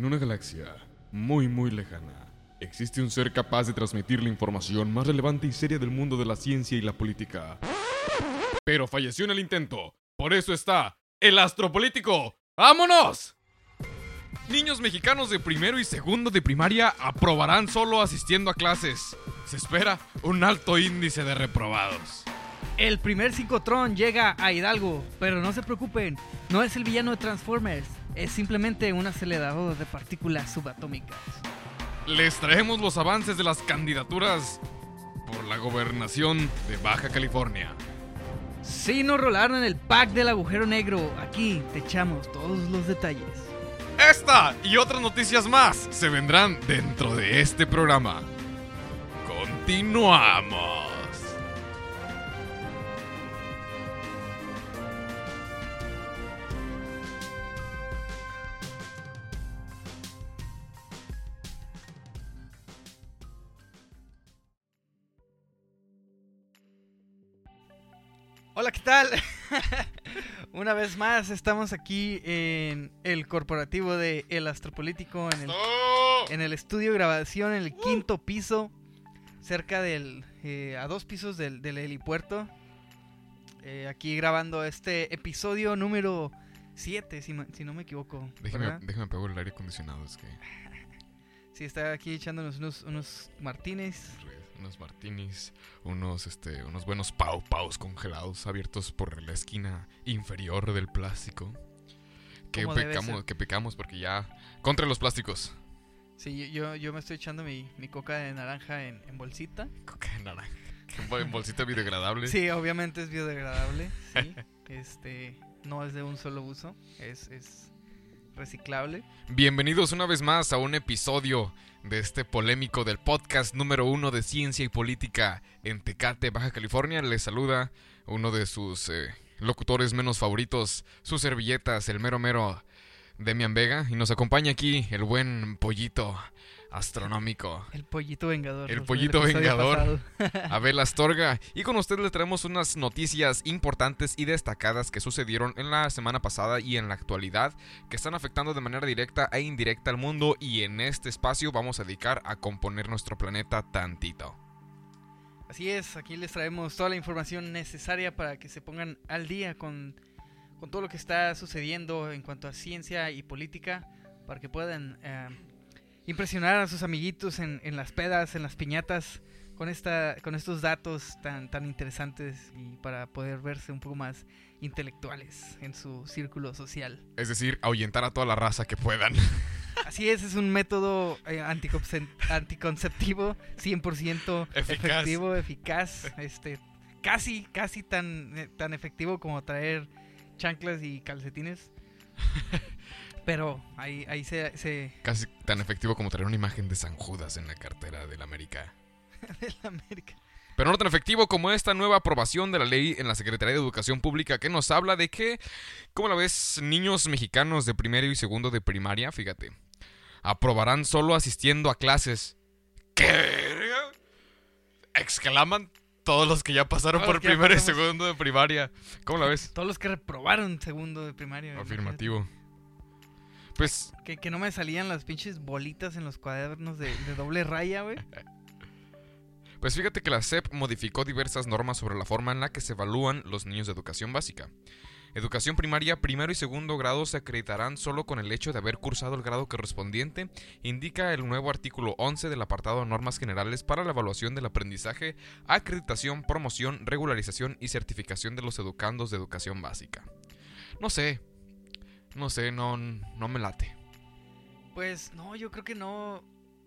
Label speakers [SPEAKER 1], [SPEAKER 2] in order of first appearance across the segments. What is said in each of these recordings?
[SPEAKER 1] En una galaxia muy muy lejana, existe un ser capaz de transmitir la información más relevante y seria del mundo de la ciencia y la política. Pero falleció en el intento. Por eso está el astropolítico. ¡Vámonos! Niños mexicanos de primero y segundo de primaria aprobarán solo asistiendo a clases. Se espera un alto índice de reprobados.
[SPEAKER 2] El primer psicotron llega a Hidalgo, pero no se preocupen, no es el villano de Transformers, es simplemente un acelerador de partículas subatómicas.
[SPEAKER 1] Les traemos los avances de las candidaturas por la gobernación de Baja California.
[SPEAKER 2] Si nos rolaron el pack del agujero negro, aquí te echamos todos los detalles.
[SPEAKER 1] Esta y otras noticias más se vendrán dentro de este programa. Continuamos.
[SPEAKER 2] Hola, ¿qué tal? Una vez más estamos aquí en el corporativo de El Astropolítico, en el, en el estudio de grabación, en el quinto piso, cerca del, eh, a dos pisos del, del helipuerto. Eh, aquí grabando este episodio número 7, si, si no me equivoco.
[SPEAKER 1] Déjeme, déjeme apagar el aire acondicionado, es que
[SPEAKER 2] Sí, está aquí echándonos unos, unos martínez.
[SPEAKER 1] Unos martinis, unos este, unos buenos pau paus congelados abiertos por la esquina inferior del plástico. Que pecamos, que pecamos porque ya contra los plásticos.
[SPEAKER 2] Sí, yo, yo me estoy echando mi, mi coca de naranja en, en bolsita.
[SPEAKER 1] Coca de naranja. En bolsita biodegradable.
[SPEAKER 2] Sí, obviamente es biodegradable. Sí. este no es de un solo uso, es, es reciclable.
[SPEAKER 1] Bienvenidos una vez más a un episodio de este polémico del podcast número uno de ciencia y política en Tecate, Baja California. Les saluda uno de sus eh, locutores menos favoritos, sus servilletas, el mero mero Demian Vega. Y nos acompaña aquí el buen pollito astronómico,
[SPEAKER 2] El pollito vengador.
[SPEAKER 1] El pollito
[SPEAKER 2] episodio
[SPEAKER 1] vengador. Abel Astorga. Y con usted le traemos unas noticias importantes y destacadas que sucedieron en la semana pasada y en la actualidad que están afectando de manera directa e indirecta al mundo y en este espacio vamos a dedicar a componer nuestro planeta tantito.
[SPEAKER 2] Así es, aquí les traemos toda la información necesaria para que se pongan al día con, con todo lo que está sucediendo en cuanto a ciencia y política, para que puedan eh, impresionar a sus amiguitos en, en las pedas, en las piñatas, con, esta, con estos datos tan, tan interesantes y para poder verse un poco más intelectuales en su círculo social.
[SPEAKER 1] Es decir, ahuyentar a toda la raza que puedan.
[SPEAKER 2] Así es, es un método eh, anticonce- anticonceptivo 100%
[SPEAKER 1] Eficaz.
[SPEAKER 2] efectivo, eficaz, este, casi, casi tan, eh, tan efectivo como traer chanclas y calcetines. Pero ahí, ahí se, se
[SPEAKER 1] Casi tan efectivo como traer una imagen de San Judas en la cartera del América.
[SPEAKER 2] de la América.
[SPEAKER 1] Pero no tan efectivo como esta nueva aprobación de la ley en la Secretaría de Educación Pública que nos habla de que, ¿cómo la ves? Niños mexicanos de primero y segundo de primaria, fíjate, aprobarán solo asistiendo a clases. ¿Qué? Exclaman todos los que ya pasaron
[SPEAKER 2] Todos
[SPEAKER 1] por primero y segundo de primaria. ¿Cómo la ves?
[SPEAKER 2] Todos los que reprobaron segundo de primaria.
[SPEAKER 1] Afirmativo. Pues
[SPEAKER 2] Que, que no me salían las pinches bolitas en los cuadernos de, de doble raya, güey.
[SPEAKER 1] Pues fíjate que la SEP modificó diversas normas sobre la forma en la que se evalúan los niños de educación básica. Educación primaria, primero y segundo grado se acreditarán solo con el hecho de haber cursado el grado correspondiente, indica el nuevo artículo 11 del apartado Normas Generales para la evaluación del aprendizaje, acreditación, promoción, regularización y certificación de los educandos de educación básica. No sé, no sé, no, no me late.
[SPEAKER 2] Pues no, yo creo que no.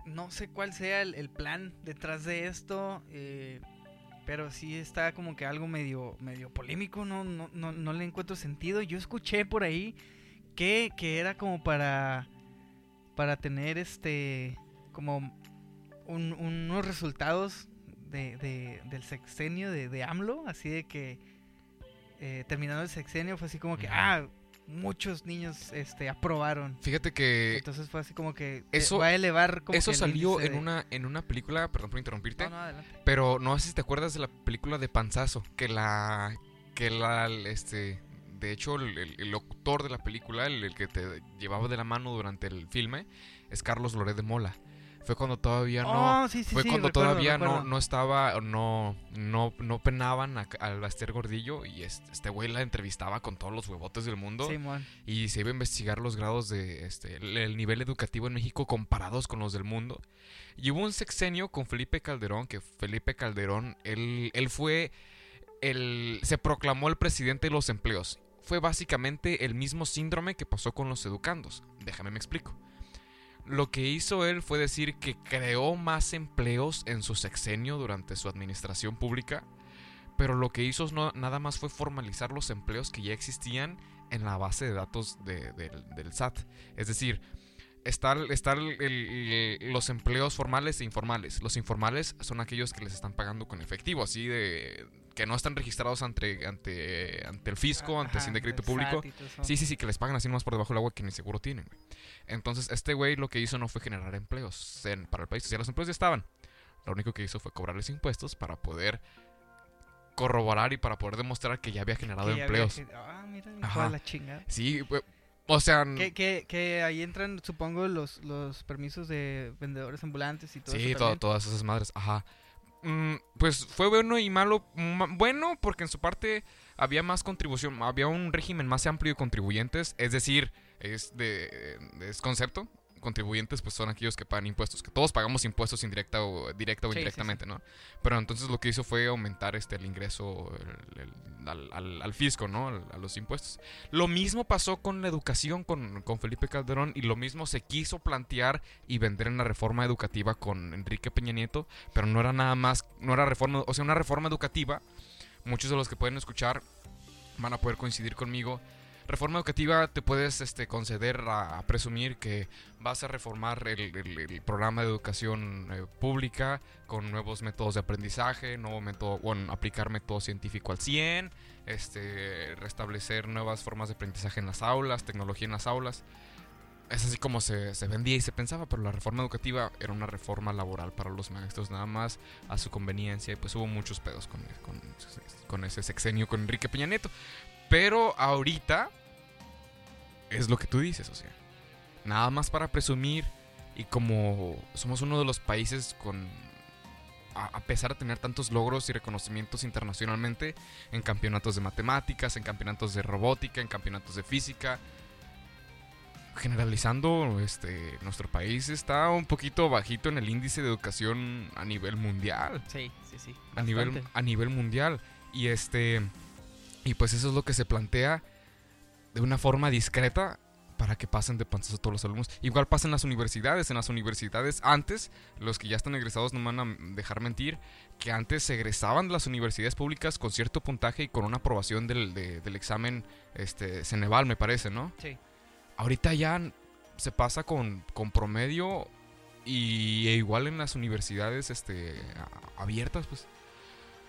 [SPEAKER 2] No sé cuál sea el, el plan detrás de esto. eh, pero sí está como que algo medio, medio polémico. No, no, no, no le encuentro sentido. Yo escuché por ahí que, que era como para. Para tener este. Como un- unos resultados de, de- del sexenio de, de AMLO. Así de que. eh, terminando el sexenio fue así como que. Ah, muchos niños este, aprobaron.
[SPEAKER 1] Fíjate que
[SPEAKER 2] Entonces fue así como que eh,
[SPEAKER 1] Eso-
[SPEAKER 2] va a elevar como
[SPEAKER 1] eso
[SPEAKER 2] que
[SPEAKER 1] salió en
[SPEAKER 2] de-
[SPEAKER 1] una, en una película, perdón por interrumpirte,
[SPEAKER 2] No, no, adelante.
[SPEAKER 1] Pero no sé si te acuerdas de la película de Panzazo, que la que la este de hecho, el, el- el autor de la película, el, el que te llevaba de la mano durante el filme, es Carlos Loret de Mola. Fue cuando todavía no...
[SPEAKER 2] Oh, sí, sí,
[SPEAKER 1] Fue
[SPEAKER 2] sí,
[SPEAKER 1] cuando
[SPEAKER 2] recuerdo,
[SPEAKER 1] todavía no,
[SPEAKER 2] recuerdo.
[SPEAKER 1] no estaba, no, no, no penaban a- al Baster Gordillo y este este güey la entrevistaba con todos los huevotes del mundo y se iba a investigar los grados de este el, el nivel educativo en México comparados con los del mundo. Y hubo un sexenio con Felipe Calderón, que Felipe Calderón, él, él fue el se proclamó el presidente de los empleos. Fue básicamente el mismo síndrome que pasó con los educandos. Déjame me explico. Lo que hizo él fue decir que creó más empleos en su sexenio durante su administración pública, pero lo que hizo nada más fue formalizar los empleos que ya existían en la base de datos de- del, SAT. Es decir, están los empleos formales e informales. Los informales son aquellos que les están pagando con efectivo, así de que no están registrados ante, ante, ante el fisco, ante
[SPEAKER 2] Ajá,
[SPEAKER 1] Hacienda y Crédito
[SPEAKER 2] del
[SPEAKER 1] Público. Sí, sí, sí, que les pagan así más por debajo del agua que ni seguro tienen, güey. Entonces, este güey lo que hizo no fue generar empleos en- para el país. O sea, los empleos ya estaban. Lo único que hizo fue cobrarles impuestos para poder corroborar y para poder demostrar que ya había generado
[SPEAKER 2] Que ya había
[SPEAKER 1] empleos.
[SPEAKER 2] Ah, mira,
[SPEAKER 1] Ajá.
[SPEAKER 2] la chingada.
[SPEAKER 1] Sí, güey. O sea,
[SPEAKER 2] Que, que, que ahí entran, supongo, los, los permisos de vendedores ambulantes y todo
[SPEAKER 1] sí,
[SPEAKER 2] eso. también.
[SPEAKER 1] todas esas madres. Ajá. Mm, pues fue bueno y malo. Ma- Bueno, porque en su parte había más contribución, había un régimen más amplio de contribuyentes, es decir, es de es concepto. Contribuyentes pues son aquellos que pagan impuestos, que todos pagamos impuestos indirecta o directa o
[SPEAKER 2] Sí, sí, sí.
[SPEAKER 1] indirectamente, ¿no? Pero entonces lo que hizo fue aumentar este el ingreso el- el- al, al- al fisco, ¿no? Al- a los impuestos. Lo mismo pasó con la educación con, con Felipe Calderón y lo mismo se quiso plantear y vender en la reforma educativa con Enrique Peña Nieto, pero no era nada más, no era reforma, o sea, una reforma educativa. Muchos de los que pueden escuchar van a poder coincidir conmigo. Reforma educativa te puedes este, conceder a, presumir que vas a reformar el programa de educación eh, pública con nuevos métodos de aprendizaje, nuevo método, bueno, aplicar método científico al 100, este, restablecer nuevas formas de aprendizaje en las aulas, tecnología en las aulas. Es así como se, se vendía y se pensaba, pero la reforma educativa era una reforma laboral para los maestros, nada más a su conveniencia. Y pues hubo muchos pedos con, con, con ese sexenio con Enrique Peña Nieto. Pero ahorita es lo que tú dices, o sea, nada más para presumir y como somos uno de los países con, a, pesar de tener tantos logros y reconocimientos internacionalmente en campeonatos de matemáticas, en campeonatos de robótica, en campeonatos de física, generalizando, este, nuestro país está un poquito bajito en el índice de educación a nivel mundial
[SPEAKER 2] Sí, sí, sí.
[SPEAKER 1] a nivel, a nivel mundial. Y este. Y pues eso es lo que se plantea de una forma discreta para que pasen de panzazo todos los alumnos. Igual pasa en las universidades. En las universidades antes, los que ya están egresados no me van a dejar mentir, que antes se egresaban de las universidades públicas con cierto puntaje y con una aprobación del, de- del examen este, Ceneval, me parece, ¿no?
[SPEAKER 2] Sí.
[SPEAKER 1] Ahorita ya se pasa con, con promedio y e igual en las universidades este, abiertas, pues.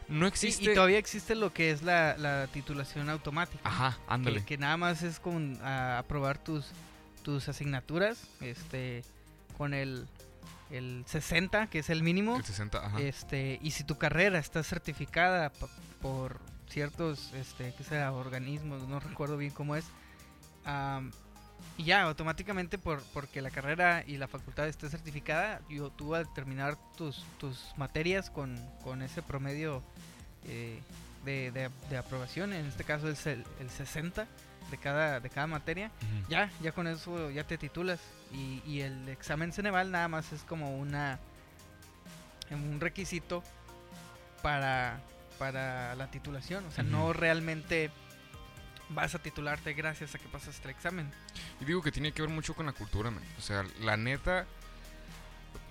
[SPEAKER 1] No existe.
[SPEAKER 2] y todavía existe lo que es la, la titulación automática.
[SPEAKER 1] Ajá, ándale.
[SPEAKER 2] Que, que nada más es con a- aprobar tus, tus asignaturas este con el, el 60, que es el mínimo.
[SPEAKER 1] El 60, ajá.
[SPEAKER 2] Este, y si tu carrera está certificada por ciertos, este, ¿qué será? Organismos, no recuerdo bien cómo es. am, y ya, automáticamente, por, porque la carrera y la facultad esté certificada, yo, tú al terminar tus, tus materias con, con ese promedio eh, de, de- de aprobación, en este caso es el, el 60 de cada, de cada materia,
[SPEAKER 1] Ujú.
[SPEAKER 2] ya, ya con eso ya te titulas. Y, y el examen Ceneval nada más es como una un requisito para, para la titulación. O sea, no
[SPEAKER 1] Ujú.
[SPEAKER 2] realmente vas a titularte gracias a que pasaste el examen.
[SPEAKER 1] Y digo que tiene que ver mucho con la cultura, man. O sea, la neta.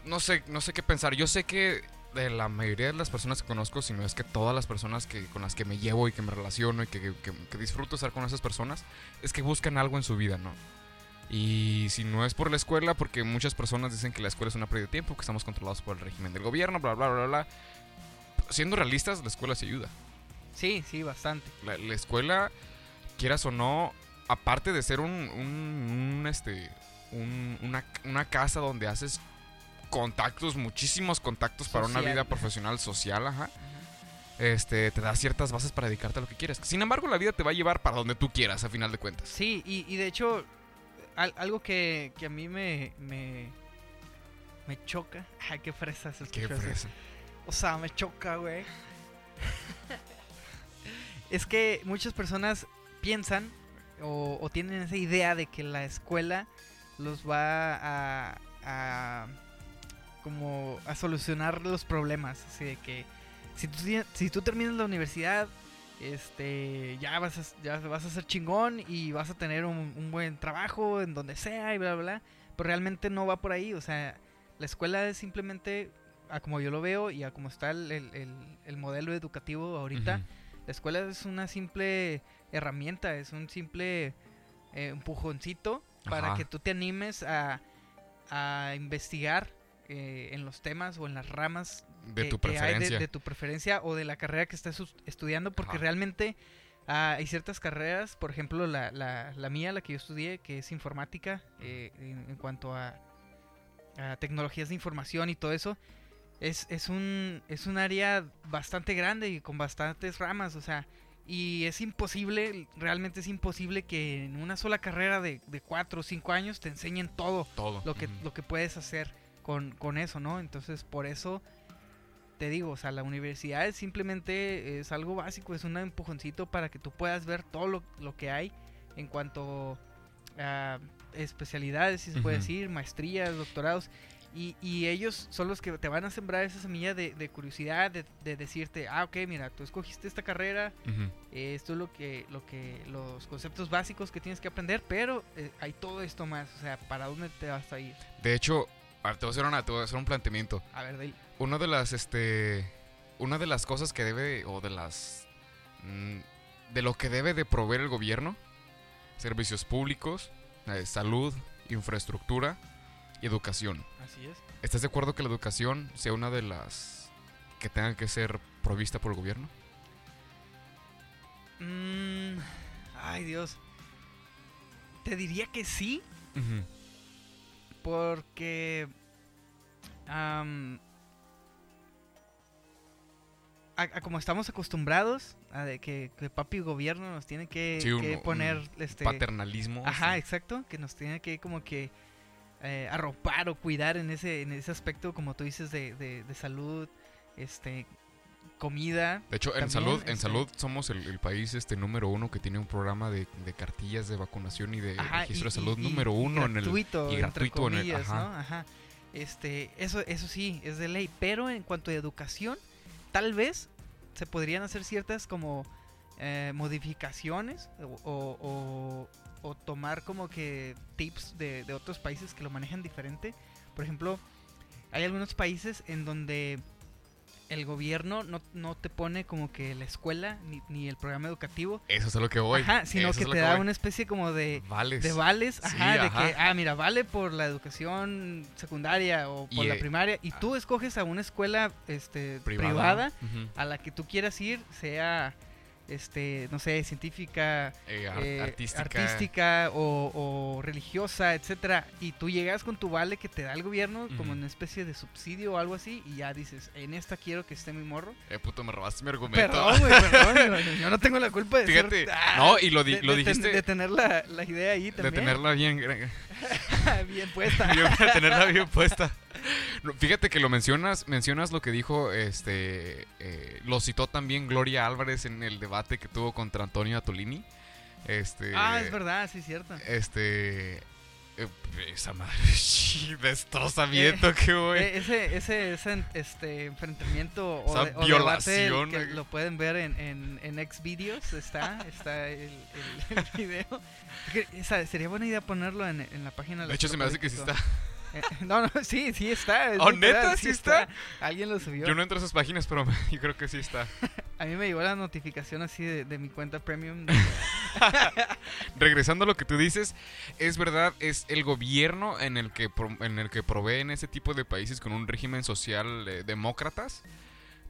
[SPEAKER 1] No sé, no sé qué pensar. Yo sé que de la mayoría de las personas que conozco, si no es que todas las personas que, con las que me llevo y que me relaciono y que, que- que disfruto estar con esas personas, es que buscan algo en su vida, ¿no? Y si no es por la escuela, porque muchas personas dicen que la escuela es una pérdida de tiempo, que estamos controlados por el régimen del gobierno, bla, bla, bla, bla. Siendo realistas, la escuela se ayuda.
[SPEAKER 2] Sí, sí, bastante.
[SPEAKER 1] La, la escuela, quieras o no, aparte de ser un, un, un, este, un- una, una casa donde haces contactos, muchísimos contactos para una vida profesional social, ajá. este, te da ciertas bases para dedicarte a lo que quieres. Sin embargo, la vida te va a llevar para donde tú quieras, a final de cuentas.
[SPEAKER 2] Sí, y, y de hecho, al- algo que, que a mí me, me, me choca. Ay, qué fresa se
[SPEAKER 1] Qué fresa.
[SPEAKER 2] O sea, me choca, güey. es que muchas personas piensan o, o tienen esa idea de que la escuela los va a, a como a solucionar los problemas. Así de que si tú, si tú terminas la universidad, este, ya vas a, ya vas a ser chingón y vas a tener un, un buen trabajo en donde sea y bla, bla, bla. Pero realmente no va por ahí. O sea, la escuela es simplemente, a como yo lo veo y a como está el, el- el- el modelo educativo ahorita, la escuela es una simple herramienta, es un simple eh, empujoncito para que tú te animes a, a investigar eh, en los temas o en las ramas
[SPEAKER 1] De
[SPEAKER 2] que-
[SPEAKER 1] tu preferencia.
[SPEAKER 2] de, tu preferencia o de la carrera que estés estudiando, porque
[SPEAKER 1] Ajá.
[SPEAKER 2] realmente ah, hay ciertas carreras, por ejemplo la, la, la mía, la que yo estudié, que es informática, eh, en, en cuanto a, a tecnologías de información y todo eso, es, es, un, es un área bastante grande y con bastantes ramas, o sea, y es imposible, realmente es imposible que en una sola carrera de, de cuatro o cinco años te enseñen todo
[SPEAKER 1] Todo.
[SPEAKER 2] lo que, lo que puedes hacer con, con eso, ¿no? Entonces, por eso te digo, o sea, la universidad es simplemente es algo básico, es un empujoncito para que tú puedas ver todo lo, lo que hay en cuanto a especialidades, si se puede decir, maestrías, doctorados. Y, y ellos son los que te van a sembrar esa semilla de, de curiosidad, de, de decirte, ah, ok, mira, tú escogiste esta carrera, eh, esto es lo que, lo que, los conceptos básicos que tienes que aprender, pero eh, hay todo esto más, o sea, ¿para dónde te vas a ir?
[SPEAKER 1] De hecho, a ver, te voy a hacer, una- te voy a hacer un planteamiento.
[SPEAKER 2] A ver, Dale.
[SPEAKER 1] Una de las, este, una de las cosas que debe, o de las, mm, de lo que debe de proveer el gobierno, servicios públicos, eh, salud, infraestructura y educación.
[SPEAKER 2] Así es.
[SPEAKER 1] ¿Estás de acuerdo que la educación sea una de las que tengan que ser provista por el gobierno?
[SPEAKER 2] Mm, ay, Dios. Te diría que sí, porque... am, a, a como estamos acostumbrados a de que, que papi gobierno nos tiene que,
[SPEAKER 1] Sí, un-
[SPEAKER 2] que poner este
[SPEAKER 1] Paternalismo.
[SPEAKER 2] ajá
[SPEAKER 1] sí.
[SPEAKER 2] exacto que nos tiene que como que eh, arropar o cuidar en ese en ese aspecto como tú dices de, de, de salud este comida
[SPEAKER 1] De hecho, en salud, en
[SPEAKER 2] este-
[SPEAKER 1] salud somos el, el país este número uno que tiene un programa de, de cartillas de vacunación y de
[SPEAKER 2] Ajá,
[SPEAKER 1] registro
[SPEAKER 2] y-
[SPEAKER 1] de salud
[SPEAKER 2] y-
[SPEAKER 1] número
[SPEAKER 2] y
[SPEAKER 1] uno en el
[SPEAKER 2] gratuito,
[SPEAKER 1] y
[SPEAKER 2] entre
[SPEAKER 1] gratuito en el-
[SPEAKER 2] comillas,
[SPEAKER 1] ajá.
[SPEAKER 2] ¿no? Ajá. Este, eso, eso sí, es de ley. Pero en cuanto a educación, tal vez se podrían hacer ciertas como eh, modificaciones o, o- o- o tomar como que tips de, de otros países que lo manejan diferente. Por ejemplo, hay algunos países en donde el gobierno no, no te pone como que la escuela ni, ni el programa educativo,
[SPEAKER 1] Eso es a lo que voy.
[SPEAKER 2] ajá, sino
[SPEAKER 1] eso
[SPEAKER 2] que te da
[SPEAKER 1] voy.
[SPEAKER 2] una especie como de,
[SPEAKER 1] Vales.
[SPEAKER 2] de vales,
[SPEAKER 1] Sí,
[SPEAKER 2] ajá, de
[SPEAKER 1] ajá.
[SPEAKER 2] que, ah, mira, vale por la educación secundaria o por
[SPEAKER 1] Y,
[SPEAKER 2] la
[SPEAKER 1] eh,
[SPEAKER 2] primaria, y tú
[SPEAKER 1] ah.
[SPEAKER 2] escoges a una escuela este,
[SPEAKER 1] privada.
[SPEAKER 2] a la que tú quieras ir, sea, este, no sé, científica,
[SPEAKER 1] Eh, ar-
[SPEAKER 2] eh,
[SPEAKER 1] artística.
[SPEAKER 2] artística o, o religiosa, etcétera, y tú llegas con tu vale que te da el gobierno como
[SPEAKER 1] Ujú.
[SPEAKER 2] una especie de subsidio o algo así, y ya dices, en esta quiero que esté mi morro.
[SPEAKER 1] Eh, puto, me robaste mi argumento.
[SPEAKER 2] Perdón, güey, perdón, yo no tengo la culpa de ser-
[SPEAKER 1] Fíjate,
[SPEAKER 2] ah,
[SPEAKER 1] no, y lo, di-
[SPEAKER 2] de-
[SPEAKER 1] lo
[SPEAKER 2] de ten-
[SPEAKER 1] dijiste
[SPEAKER 2] de tener la, la idea ahí
[SPEAKER 1] de
[SPEAKER 2] también.
[SPEAKER 1] tenerla bien,
[SPEAKER 2] bien puesta.
[SPEAKER 1] de tenerla bien puesta. No, Fíjate que lo mencionas, mencionas lo que dijo, este, eh, lo citó también Gloria Álvarez en el debate que tuvo contra Antonio Atolini. Este,
[SPEAKER 2] Ah, es verdad, sí, cierto.
[SPEAKER 1] Este, eh, esa madre, destrozamiento que voy.
[SPEAKER 2] Eh, ese, ese, ese este enfrentamiento o, de- o debate
[SPEAKER 1] violación,
[SPEAKER 2] que
[SPEAKER 1] güey.
[SPEAKER 2] lo pueden ver en, en, en Xvideos está, está el, el- el video. Esa- sería buena idea ponerlo en, en la página.
[SPEAKER 1] De hecho, se me hace que sí está.
[SPEAKER 2] No, no, sí, sí está. es
[SPEAKER 1] ¿Oh,
[SPEAKER 2] literal,
[SPEAKER 1] neta? ¿Sí está?
[SPEAKER 2] Alguien lo subió.
[SPEAKER 1] Yo no entro a esas páginas, pero yo creo que sí está.
[SPEAKER 2] A mí me llegó la notificación así de, de mi cuenta premium.
[SPEAKER 1] Regresando a lo que tú dices, es verdad, es el gobierno en el que, pro- en el que proveen ese tipo de países con un régimen social eh, demócratas,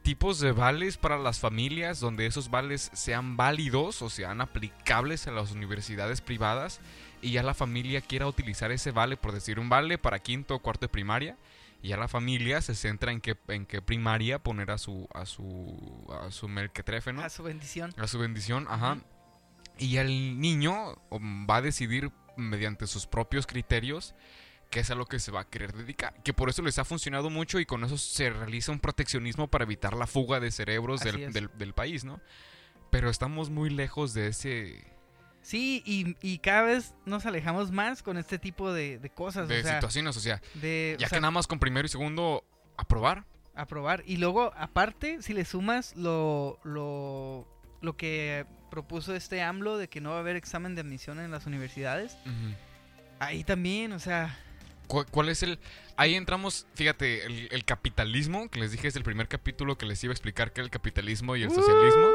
[SPEAKER 1] tipos de vales para las familias donde esos vales sean válidos o sean aplicables a las universidades privadas y ya la familia quiera utilizar ese vale, por decir un vale para quinto o cuarto de primaria Y ya la familia se centra en qué, en qué primaria poner a su, a su, a su merquetrefe, ¿no?
[SPEAKER 2] A su bendición.
[SPEAKER 1] A su bendición, ajá. Y el niño um, va a decidir mediante sus propios criterios qué es a lo que se va a querer dedicar. Que por eso les ha funcionado mucho y con eso se realiza un proteccionismo para evitar la fuga de cerebros del, del- del país, ¿no? Pero estamos muy lejos de ese...
[SPEAKER 2] Sí, y, y cada vez nos alejamos más con este tipo de, de cosas.
[SPEAKER 1] de
[SPEAKER 2] o sea,
[SPEAKER 1] situaciones, o sea,
[SPEAKER 2] de,
[SPEAKER 1] ya
[SPEAKER 2] o sea,
[SPEAKER 1] que nada más con primero y segundo aprobar.
[SPEAKER 2] aprobar. Y luego, aparte, si le sumas lo, lo, lo que propuso este AMLO de que no va a haber examen de admisión en las universidades, ahí también, o sea,
[SPEAKER 1] ¿Cu- ¿Cuál es el...? Ahí entramos, fíjate, el, el capitalismo, que les dije es el primer capítulo que les iba a explicar que era el capitalismo y el socialismo.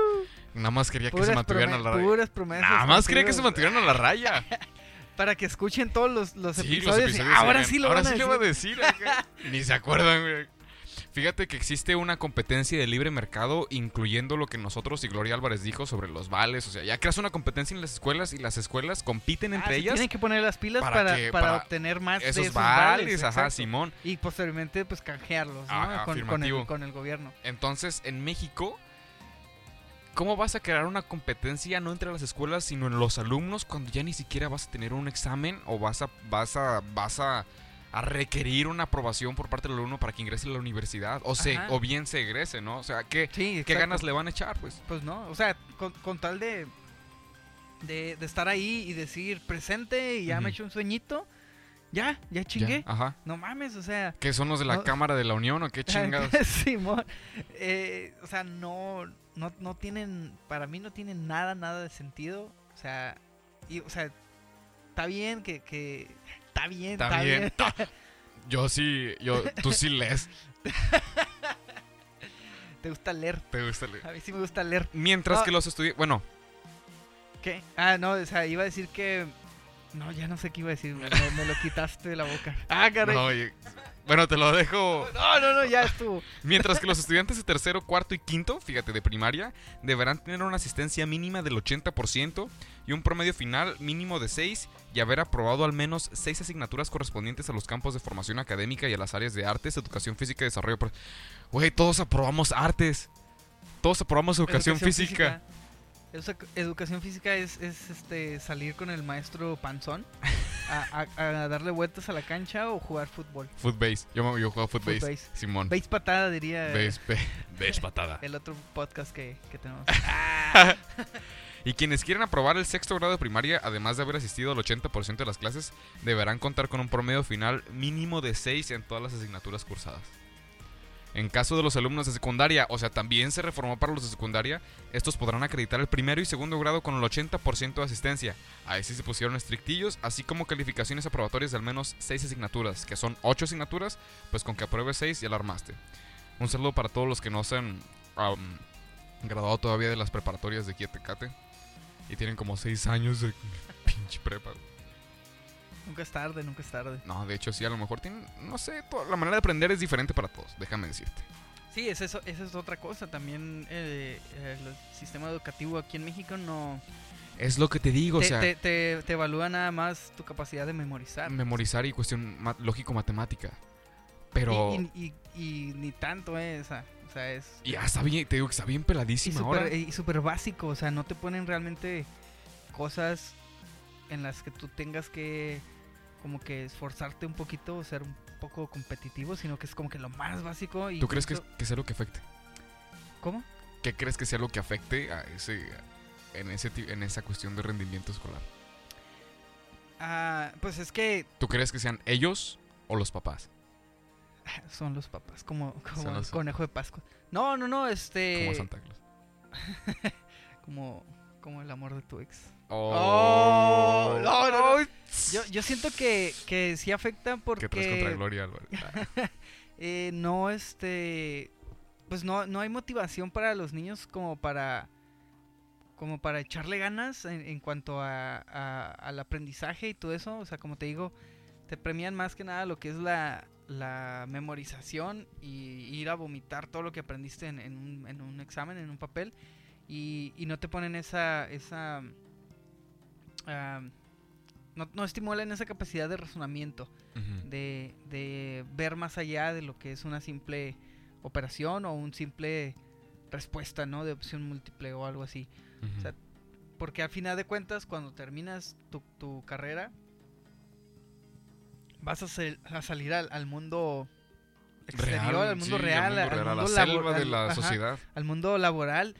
[SPEAKER 1] Nada más quería que se mantuvieran a la raya.
[SPEAKER 2] puras promesas.
[SPEAKER 1] Nada más quería que se mantuvieran a la raya.
[SPEAKER 2] Para que escuchen todos los, los
[SPEAKER 1] Sí,
[SPEAKER 2] episodios.
[SPEAKER 1] los
[SPEAKER 2] y
[SPEAKER 1] episodios
[SPEAKER 2] ahora sí lo
[SPEAKER 1] ahora
[SPEAKER 2] van a
[SPEAKER 1] sí le
[SPEAKER 2] decir.
[SPEAKER 1] a decir. acá". Ni se acuerdan, güey. Fíjate que existe una competencia de libre mercado, incluyendo lo que nosotros y Gloria Álvarez dijo sobre los vales. O sea, ya creas una competencia en las escuelas y las escuelas compiten
[SPEAKER 2] Ah,
[SPEAKER 1] entre ellas
[SPEAKER 2] Tienen que poner las pilas
[SPEAKER 1] para
[SPEAKER 2] para,
[SPEAKER 1] que-
[SPEAKER 2] para
[SPEAKER 1] para
[SPEAKER 2] obtener más de
[SPEAKER 1] esos
[SPEAKER 2] esos
[SPEAKER 1] vales. ajá. Simón.
[SPEAKER 2] Y posteriormente, pues canjearlos, ¿no?
[SPEAKER 1] Ah,
[SPEAKER 2] con, con el, con el gobierno.
[SPEAKER 1] Entonces, en México, ¿cómo vas a crear una competencia no entre las escuelas, sino en los alumnos cuando ya ni siquiera vas a tener un examen o vas a, vas a, vas a, a requerir una aprobación por parte del alumno para que ingrese a la universidad? O, se,
[SPEAKER 2] Ajá.
[SPEAKER 1] o bien se egrese, ¿no? O sea, ¿qué,
[SPEAKER 2] Sí,
[SPEAKER 1] ¿qué ganas le van a echar? Pues
[SPEAKER 2] Pues no, o sea, con, con tal de, de, de estar ahí y decir presente y ya me
[SPEAKER 1] Ujú.
[SPEAKER 2] eché un sueñito, ya, ya
[SPEAKER 1] ya,
[SPEAKER 2] chingué.
[SPEAKER 1] Ajá.
[SPEAKER 2] No mames, o sea.
[SPEAKER 1] ¿Qué son los de la
[SPEAKER 2] No.
[SPEAKER 1] Cámara de la Unión o qué chingados?
[SPEAKER 2] Simón. Eh, o sea, no, no, no tienen, para mí no tienen nada, nada de sentido. O sea, y, o sea, está bien que, que está bien,
[SPEAKER 1] Está
[SPEAKER 2] está,
[SPEAKER 1] bien.
[SPEAKER 2] bien.
[SPEAKER 1] Yo sí, yo, tú sí lees,
[SPEAKER 2] Te gusta leer.
[SPEAKER 1] te gusta leer.
[SPEAKER 2] A mí sí me gusta leer.
[SPEAKER 1] Mientras
[SPEAKER 2] No.
[SPEAKER 1] que los estudiantes, bueno,
[SPEAKER 2] ¿Qué? Ah, no, o sea, iba a decir que... No, ya no sé qué iba a decir. Me, lo quitaste de la boca. Ah, caray.
[SPEAKER 1] no, bueno, te lo dejo.
[SPEAKER 2] No, no, no, ya estuvo.
[SPEAKER 1] Mientras que los estudiantes de tercero, cuarto y quinto, fíjate, de primaria, deberán tener una asistencia mínima del 80% y un promedio final mínimo de 6 y haber aprobado al menos 6 asignaturas correspondientes a los campos de formación académica y a las áreas de artes, educación física y desarrollo. Güey, todos aprobamos artes. Todos aprobamos educación, física.
[SPEAKER 2] Educa- educación física es, es, este salir con el maestro panzón a, a- a darle vueltas a la cancha o jugar fútbol.
[SPEAKER 1] Footbase. Yo, yo juego footbase.
[SPEAKER 2] Footbase.
[SPEAKER 1] Simón.
[SPEAKER 2] Base patada, diría eh,
[SPEAKER 1] Base, be- base patada.
[SPEAKER 2] el otro podcast que, que tenemos.
[SPEAKER 1] Y quienes quieran aprobar el sexto grado de primaria, además de haber asistido al 80% de las clases, deberán contar con un promedio final mínimo de 6 en todas las asignaturas cursadas. En caso de los alumnos de secundaria, o sea, también se reformó para los de secundaria, estos podrán acreditar el primero y segundo grado con el 80% de asistencia. Ahí sí se pusieron estrictillos, así como calificaciones aprobatorias de al menos 6 asignaturas, que son 8 asignaturas, pues con que apruebe 6 ya la armaste. Un saludo para todos los que no se han am, graduado todavía de las preparatorias de aquí a y tienen como 6 años de pinche prepa.
[SPEAKER 2] Nunca es tarde, nunca es tarde.
[SPEAKER 1] No, de hecho sí, a lo mejor tienen, no sé, to- la manera de aprender es diferente para todos, déjame decirte.
[SPEAKER 2] Sí, es eso, esa es otra cosa. También eh, el sistema educativo aquí en México no...
[SPEAKER 1] Es lo que te digo, o sea,
[SPEAKER 2] te, te- te evalúa nada más tu capacidad de memorizar.
[SPEAKER 1] memorizar y cuestión ma- lógico-matemática. Pero...
[SPEAKER 2] Y, y- y- y ni tanto esa. O sea, es...
[SPEAKER 1] Y ya está bien, te digo que está bien
[SPEAKER 2] Y
[SPEAKER 1] peladísima ahora.
[SPEAKER 2] y súper básico, o sea, no te ponen realmente cosas en las que tú tengas que como que esforzarte un poquito o ser un poco competitivo, sino que es como que lo más básico. Y
[SPEAKER 1] ¿Tú crees que, sea lo que afecte?
[SPEAKER 2] ¿Cómo?
[SPEAKER 1] ¿Qué crees que sea lo que afecte a ese, en, ese, en esa cuestión de rendimiento escolar?
[SPEAKER 2] Ah, pues es que
[SPEAKER 1] ¿Tú crees que sean ellos o los papás?
[SPEAKER 2] son los papás, como, como el conejo de Pascua. No, no, no, este...
[SPEAKER 1] Como Santa Claus.
[SPEAKER 2] como, como el amor de tu ex.
[SPEAKER 1] Oh. Ay,
[SPEAKER 2] Yo, siento que, que sí afecta porque...
[SPEAKER 1] ¿Qué traes contra Gloria Álvarez? Ah,
[SPEAKER 2] eh, no, este, pues no, no hay motivación para los niños como para, como para echarle ganas en, en cuanto a, a- al aprendizaje y todo eso. O sea, como te digo, te premian más que nada lo que es la, la memorización y ir a vomitar todo lo que aprendiste en, en un, en un examen, en un papel. Y, y no te ponen esa, esa, no, no estimulan esa capacidad de razonamiento, de, de ver más allá de lo que es una simple operación o un simple respuesta, ¿no? De opción múltiple o algo así.
[SPEAKER 1] Ujú.
[SPEAKER 2] o sea, Porque al final de cuentas, cuando terminas tu, tu carrera, vas a, sal- a salir al, al mundo exterior, al mundo
[SPEAKER 1] sí,
[SPEAKER 2] real, al
[SPEAKER 1] real, a la
[SPEAKER 2] mundo
[SPEAKER 1] selva de
[SPEAKER 2] al-
[SPEAKER 1] la
[SPEAKER 2] ajá,
[SPEAKER 1] sociedad.
[SPEAKER 2] al mundo laboral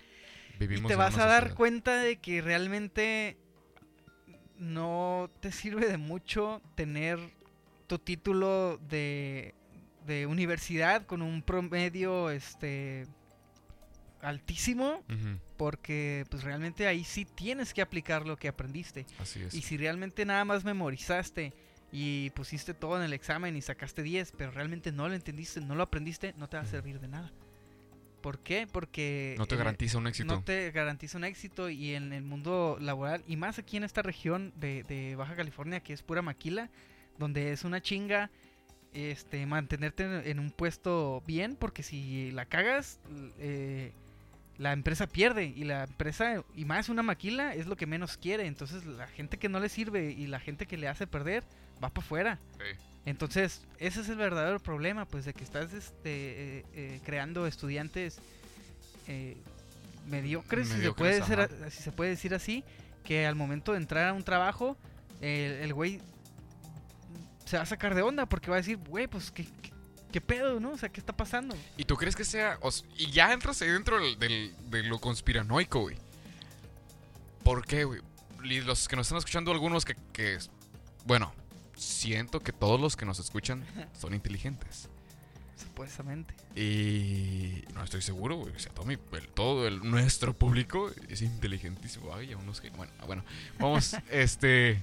[SPEAKER 1] Vivimos
[SPEAKER 2] y te vas a dar
[SPEAKER 1] sociedad.
[SPEAKER 2] cuenta de que realmente no te sirve de mucho tener tu título de, de universidad con un promedio este altísimo porque pues realmente ahí sí tienes que aplicar lo que aprendiste.
[SPEAKER 1] Así es.
[SPEAKER 2] y si realmente nada más memorizaste y pusiste todo en el examen y sacaste 10 pero realmente no lo entendiste no lo aprendiste no te va a servir de nada ¿por qué? porque
[SPEAKER 1] no te
[SPEAKER 2] el-
[SPEAKER 1] garantiza un éxito.
[SPEAKER 2] no te garantiza un éxito y en el mundo laboral y más aquí en esta región de, de Baja California que es pura maquila donde es una chinga este mantenerte en, en un puesto bien porque si la cagas eh, la empresa pierde y la empresa y más una maquila es lo que menos quiere entonces la gente que no le sirve y la gente que le hace perder va para afuera
[SPEAKER 1] Sí.
[SPEAKER 2] Entonces, ese es el verdadero problema, pues, de que estás este, eh, eh, creando estudiantes eh, mediocres, si, se
[SPEAKER 1] Mediocres,
[SPEAKER 2] puede ser, si se puede decir así, que al momento de entrar a un trabajo, el güey se va a sacar de onda porque va a decir, güey, pues, ¿qué, qué, pedo, no? O sea, ¿qué está pasando?
[SPEAKER 1] ¿Y tú crees que sea.? o y ya entras ahí dentro del, del- de lo conspiranoico, güey. ¿Por qué, güey? Y los que nos están escuchando, algunos que, que. Bueno, siento que todos los que nos escuchan son inteligentes.
[SPEAKER 2] Supuestamente.
[SPEAKER 1] Y no estoy seguro, güey. O sea, todo, mi- el- todo el, nuestro público es inteligentísimo. Hay unos que. Bueno, bueno. Vamos, este.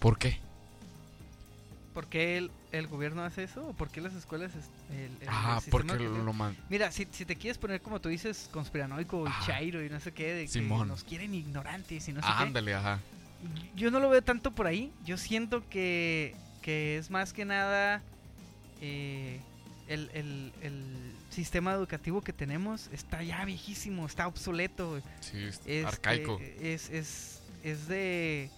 [SPEAKER 1] ¿Por qué?
[SPEAKER 2] ¿Por qué el, el gobierno hace eso? ¿O por qué las escuelas... es- el- el-
[SPEAKER 1] Ah, porque lo man.
[SPEAKER 2] Mira, si, si te quieres poner como tú dices, conspiranoico y chairo y no sé qué, de que
[SPEAKER 1] Simón.
[SPEAKER 2] nos quieren ignorantes y no sé
[SPEAKER 1] Ah,
[SPEAKER 2] qué.
[SPEAKER 1] ándale, ajá.
[SPEAKER 2] Yo no lo veo tanto por ahí. Yo siento que, que es más que nada eh, el, el- el sistema educativo que tenemos está ya viejísimo, está obsoleto.
[SPEAKER 1] Sí, es
[SPEAKER 2] Este,
[SPEAKER 1] arcaico.
[SPEAKER 2] Es, es, es de...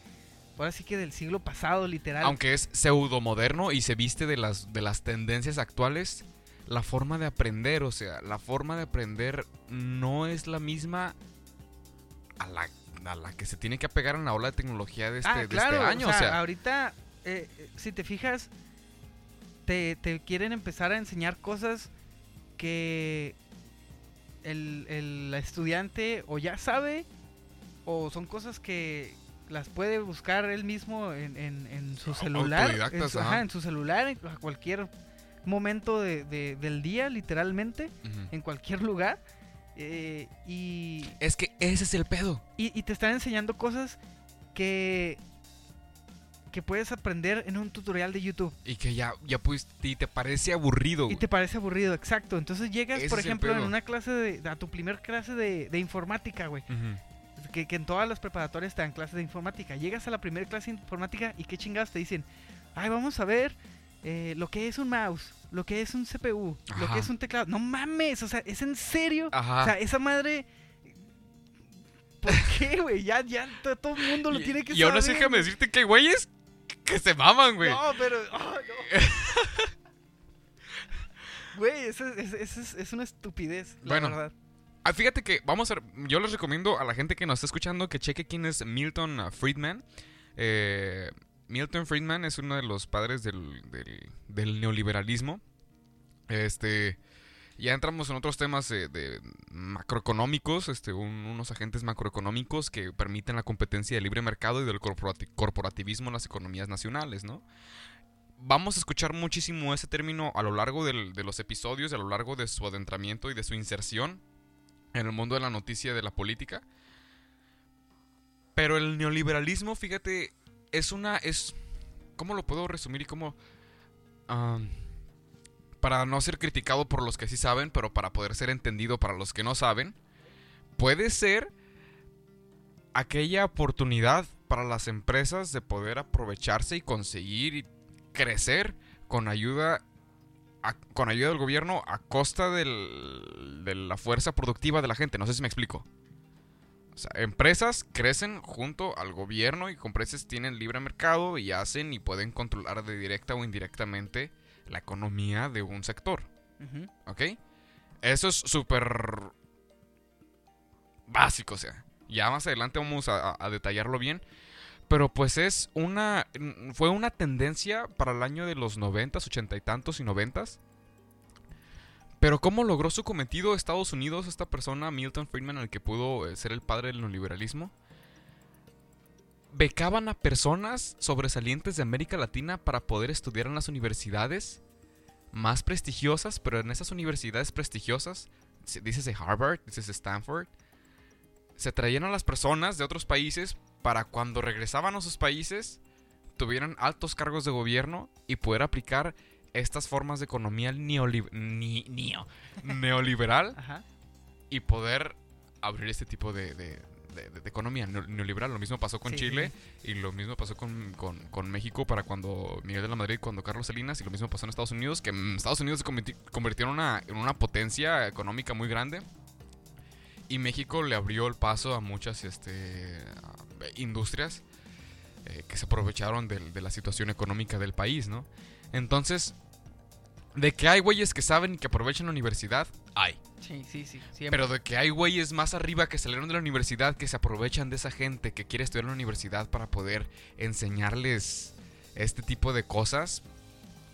[SPEAKER 2] Ahora sí que del siglo pasado, literal.
[SPEAKER 1] Aunque es pseudo moderno y se viste de las, de las tendencias actuales, la forma de aprender, o sea, la forma de aprender no es la misma a la, a la que se tiene que apegar en la ola de tecnología de este,
[SPEAKER 2] ah,
[SPEAKER 1] de este año.
[SPEAKER 2] o
[SPEAKER 1] O
[SPEAKER 2] sea, ahorita, eh, eh, si te fijas, te, te quieren empezar a enseñar cosas que el, el estudiante o ya sabe o son cosas que las puede buscar él mismo en, en- en su celular. En su,
[SPEAKER 1] ajá.
[SPEAKER 2] en su celular, en- a cualquier momento de- de- del día, literalmente, en cualquier lugar. Eh, y
[SPEAKER 1] es que ese es el pedo.
[SPEAKER 2] y, y te están enseñando cosas que que puedes aprender en un tutorial de YouTube
[SPEAKER 1] Y que ya, ya y te parece aburrido.
[SPEAKER 2] y te parece aburrido, exacto. Entonces llegas,
[SPEAKER 1] Ese
[SPEAKER 2] por ejemplo, en una clase de a tu primer clase de, de informática, güey. Que en todas las preparatorias te dan clases de informática. Llegas a la primera clase de informática y qué chingados te dicen, ay, vamos a ver eh, lo que es un mouse, lo que es un CPU, lo que es un teclado. No mames, o sea, es en serio.
[SPEAKER 1] Ajá.
[SPEAKER 2] O sea, esa madre. ¿Por qué, güey? Ya, ya to- todo el mundo lo
[SPEAKER 1] y,
[SPEAKER 2] tiene que
[SPEAKER 1] y aún así
[SPEAKER 2] saber.
[SPEAKER 1] déjame decirte que hay güeyes que se maman, güey.
[SPEAKER 2] No, pero. ah, no. Güey, eso, es- eso es, es una estupidez, la verdad.
[SPEAKER 1] Ah, fíjate que vamos a. Yo les recomiendo a la gente que nos está escuchando que cheque quién es Milton Friedman. Eh, Milton Friedman es uno de los padres del, del- neoliberalismo. Este. Ya entramos en otros temas eh, de macroeconómicos, este, un- unos agentes macroeconómicos que permiten la competencia del libre mercado y del corporati- corporativismo en las economías nacionales, ¿no? Vamos a escuchar muchísimo ese término a lo largo del- de los episodios, a lo largo de su adentramiento y de su inserción en el mundo de la noticia y de la política. Pero el neoliberalismo, fíjate, es una. es. ¿Cómo lo puedo resumir y cómo. para no ser criticado por los que sí saben, pero para poder ser entendido para los que no saben, puede ser aquella oportunidad para las empresas de poder aprovecharse y conseguir y crecer con ayuda con ayuda del gobierno a costa del- de la fuerza productiva de la gente. No sé si me explico. O sea, empresas crecen junto al gobierno y con empresas tienen libre mercado y hacen y pueden controlar de directa o indirectamente la economía de un sector. ¿Ok? Eso es súper básico, o sea. Ya más adelante vamos a, a- a detallarlo bien. Pero pues es una... Fue una tendencia para el año de los noventas, ochenta y tantos y noventas. Pero ¿cómo logró su cometido Estados Unidos esta persona, Milton Friedman, el que pudo eh, ser el padre del neoliberalismo? Becaban a personas sobresalientes de América Latina para poder estudiar en las universidades más prestigiosas, pero en esas universidades prestigiosas, dícese Harvard, dícese Stanford, se traían a las personas de otros países para cuando regresaban a sus países tuvieran altos cargos de gobierno y poder aplicar estas formas de economía neoli- ni- neo- neoliberal
[SPEAKER 2] Ajá.
[SPEAKER 1] y poder abrir este tipo de, de- de- de economía neo- neoliberal. Lo mismo pasó con
[SPEAKER 2] Sí,
[SPEAKER 1] Chile y lo mismo pasó con, con- con México para cuando Miguel de la Madrid, cuando Carlos Salinas, y lo mismo pasó en Estados Unidos, que en Estados Unidos se convirti- convirtió en una, en una potencia económica muy grande. Y México le abrió el paso a muchas este, industrias eh, que se aprovecharon del- de, la situación económica del país, ¿no? Entonces, de que hay güeyes que saben y que aprovechan la universidad, hay.
[SPEAKER 2] Sí, sí, sí. Siempre.
[SPEAKER 1] Pero de que hay güeyes más arriba que salieron de la universidad que se aprovechan de esa gente que quiere estudiar en la universidad para poder enseñarles este tipo de cosas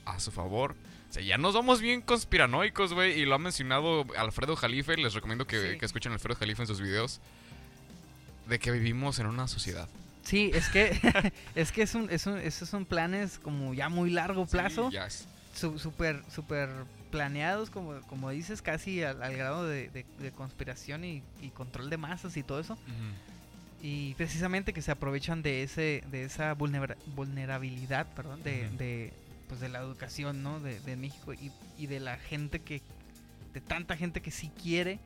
[SPEAKER 1] a su favor. O sea, ya nos vamos bien conspiranoicos, güey. Y lo ha mencionado Alfredo Jalife. Les recomiendo que,
[SPEAKER 2] Sí.
[SPEAKER 1] que escuchen a Alfredo Jalife en sus videos. De que vivimos en una sociedad.
[SPEAKER 2] Sí, es que es que es un, es un- esos son planes como ya muy largo plazo,
[SPEAKER 1] Sí, ya es-
[SPEAKER 2] su- súper súper planeados, como, como dices, casi al, al grado de, de- de conspiración y, y control de masas y todo eso. Y precisamente que se aprovechan de ese de esa vulnera- vulnerabilidad, perdón, de, pues de la educación, ¿no? De, de México y, y de la gente que de tanta gente que sí quiere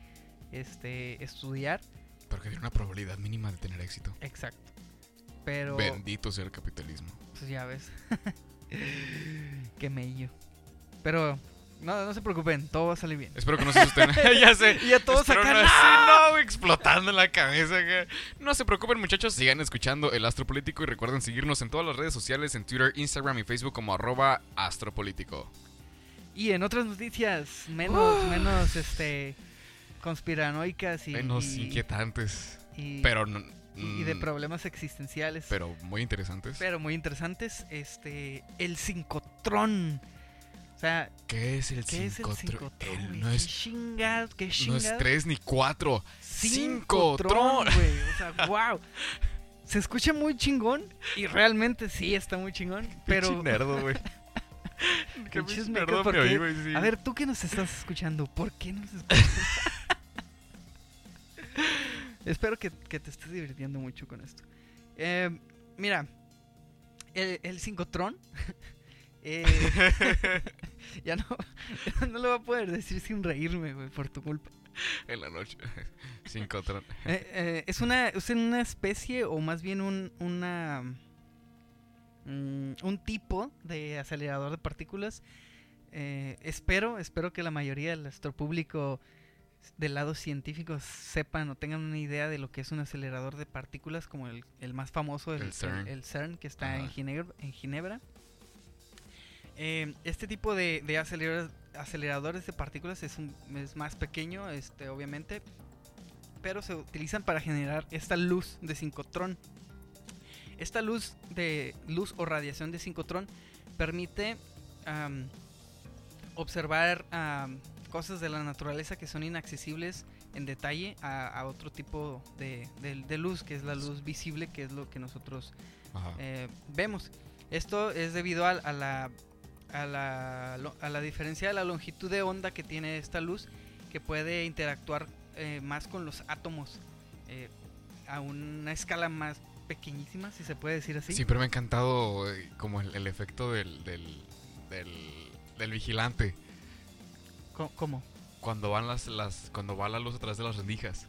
[SPEAKER 2] este estudiar,
[SPEAKER 1] Pero que tiene una probabilidad mínima de tener éxito.
[SPEAKER 2] exacto. Pero
[SPEAKER 1] Bendito sea el capitalismo.
[SPEAKER 2] pues ya ves. Qué mello. Pero no, no se preocupen, todo va a salir bien.
[SPEAKER 1] Espero que no se asusten. ya sé.
[SPEAKER 2] Y a todos acá,
[SPEAKER 1] no,
[SPEAKER 2] ¡no!
[SPEAKER 1] así, no, explotando la cabeza. No se preocupen, muchachos. Sigan escuchando El Astropolítico y recuerden seguirnos en todas las redes sociales, en Twitter, Instagram y Facebook como arroba astropolítico.
[SPEAKER 2] Y en otras noticias menos, menos este conspiranoicas y,
[SPEAKER 1] Menos inquietantes.
[SPEAKER 2] y-
[SPEAKER 1] Pero, no-
[SPEAKER 2] y, de
[SPEAKER 1] mm,
[SPEAKER 2] problemas existenciales.
[SPEAKER 1] pero muy interesantes.
[SPEAKER 2] pero muy interesantes. Este, el cincotrón. O sea,
[SPEAKER 1] ¿Qué es el
[SPEAKER 2] ¿qué es el
[SPEAKER 1] cincotrón?
[SPEAKER 2] cincotrón?
[SPEAKER 1] El no
[SPEAKER 2] ¿Qué
[SPEAKER 1] es,
[SPEAKER 2] chingados? ¿Qué
[SPEAKER 1] no
[SPEAKER 2] chingados?
[SPEAKER 1] es tres ni cuatro.
[SPEAKER 2] Cincotrón, güey. O sea, wow. Se escucha muy chingón y realmente sí está muy chingón, pero
[SPEAKER 1] nerdo, güey. Qué
[SPEAKER 2] Pinches
[SPEAKER 1] pinche
[SPEAKER 2] mecos,
[SPEAKER 1] nerdo
[SPEAKER 2] ¿por
[SPEAKER 1] me
[SPEAKER 2] qué?
[SPEAKER 1] güey, sí.
[SPEAKER 2] a ver, tú que nos estás escuchando, ¿por qué nos escuchas? Espero que, que te estés divirtiendo mucho con esto. Eh, mira, el, el cincotrón eh, ya no, no lo voy a poder decir sin reírme, güey, por tu culpa.
[SPEAKER 1] En la noche. Cincotrón.
[SPEAKER 2] Eh, eh, es una es una especie o más bien un una mm, un tipo de acelerador de partículas. Eh, espero espero que la mayoría de nuestro público del lado científico sepan o tengan una idea de lo que es un acelerador de partículas como el, el más famoso el,
[SPEAKER 1] El CERN.
[SPEAKER 2] el- el CERN que está en. Ginebra, en Ginebra. Eh, este tipo de, de aceleradores, aceleradores de partículas es, un- es más pequeño, este, obviamente, pero se utilizan para generar esta luz de cincotrón. Esta luz de luz o radiación de cincotrón permite observar cosas de la naturaleza que son inaccesibles en detalle a, a otro tipo de, de- de luz, que es la luz visible, que es lo que nosotros eh, vemos. Esto es debido a, la, a, la, a la diferencia de la longitud de onda que tiene esta luz, que puede interactuar eh, más con los átomos eh, a una escala más pequeñísima, si se puede decir así.
[SPEAKER 1] Siempre me ha encantado eh, como el, el efecto del, del, del, del vigilante.
[SPEAKER 2] ¿Cómo?
[SPEAKER 1] Cuando van las, las, cuando va la luz a través de las rendijas.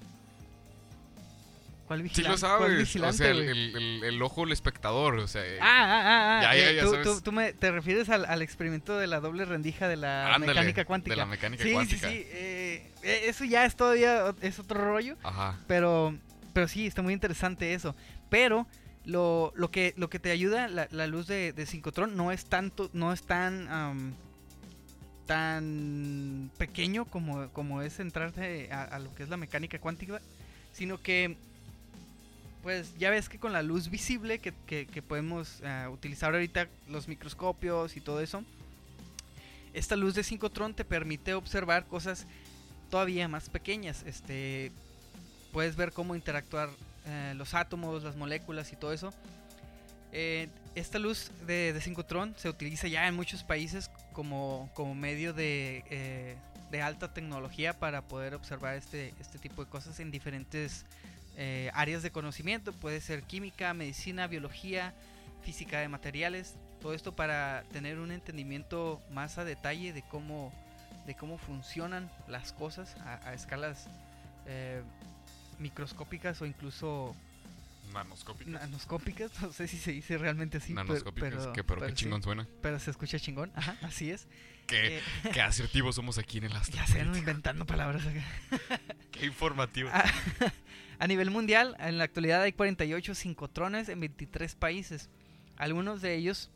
[SPEAKER 2] ¿Cuál
[SPEAKER 1] Sí
[SPEAKER 2] vigilante?
[SPEAKER 1] lo
[SPEAKER 2] ¿Cuál
[SPEAKER 1] sabes. O sea, el, el- el- el ojo del espectador. O sea,
[SPEAKER 2] Ah, ah, ah, ah,
[SPEAKER 1] Ya, ya,
[SPEAKER 2] eh,
[SPEAKER 1] ya
[SPEAKER 2] tú,
[SPEAKER 1] sabes.
[SPEAKER 2] tú- tú me, te refieres al, al experimento de la doble rendija de la
[SPEAKER 1] ándale,
[SPEAKER 2] mecánica cuántica.
[SPEAKER 1] De la mecánica
[SPEAKER 2] sí,
[SPEAKER 1] cuántica.
[SPEAKER 2] sí, sí. eh, eh, eso ya es todavía es otro rollo.
[SPEAKER 1] Ajá.
[SPEAKER 2] Pero, pero sí, está muy interesante eso. Pero lo, lo, que, lo que te ayuda la, la luz de, de sincrotrón no es tanto, no es tan, tan pequeño como, como es entrarte a, a lo que es la mecánica cuántica, sino que pues ya ves que con la luz visible que, que- podemos eh, utilizar ahorita los microscopios y todo eso, esta luz de sincrotrón te permite observar cosas todavía más pequeñas. Este, puedes ver cómo interactuar eh, los átomos, las moléculas y todo eso. Eh, esta luz de, de se utiliza ya en muchos países como, como medio de, eh, de alta tecnología para poder observar este, este tipo de cosas en diferentes eh, áreas de conocimiento. Puede ser química, medicina, biología, física de materiales. Todo esto para tener un entendimiento más a detalle de cómo, de cómo funcionan las cosas a, a escalas eh, microscópicas o incluso
[SPEAKER 1] Nanoscópicas.
[SPEAKER 2] nanoscópicas. No sé si se dice realmente así.
[SPEAKER 1] Nanoscópicas.
[SPEAKER 2] pero,
[SPEAKER 1] que pero, qué
[SPEAKER 2] sí,
[SPEAKER 1] chingón suena.
[SPEAKER 2] pero se escucha chingón. Ajá, así es.
[SPEAKER 1] Qué,
[SPEAKER 2] Eh,
[SPEAKER 1] qué asertivos somos aquí en el astro.
[SPEAKER 2] ya se inventando palabras acá.
[SPEAKER 1] Qué informativo.
[SPEAKER 2] A, a nivel mundial, en la actualidad hay 48 sincrotrones en 23 países. Algunos de ellos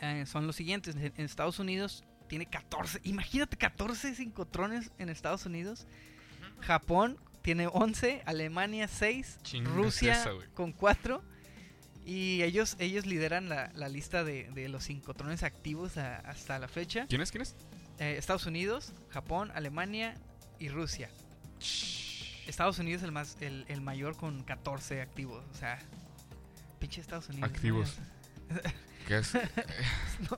[SPEAKER 2] eh, son los siguientes. En, en Estados Unidos tiene 14. Imagínate 14 sincrotrones en Estados Unidos. Japón tiene 11. Alemania 6.
[SPEAKER 1] Chingas
[SPEAKER 2] Rusia
[SPEAKER 1] esa,
[SPEAKER 2] con 4. Y ellos, ellos lideran la, la lista de, de los sincrotrones activos a- hasta la fecha.
[SPEAKER 1] ¿Quién es? ¿Quién es?
[SPEAKER 2] Eh, Estados Unidos, Japón, Alemania y Rusia. Estados Unidos es el más el, el mayor con 14 activos, o sea, pinche Estados Unidos.
[SPEAKER 1] Activos. ¿Qué es?
[SPEAKER 2] No.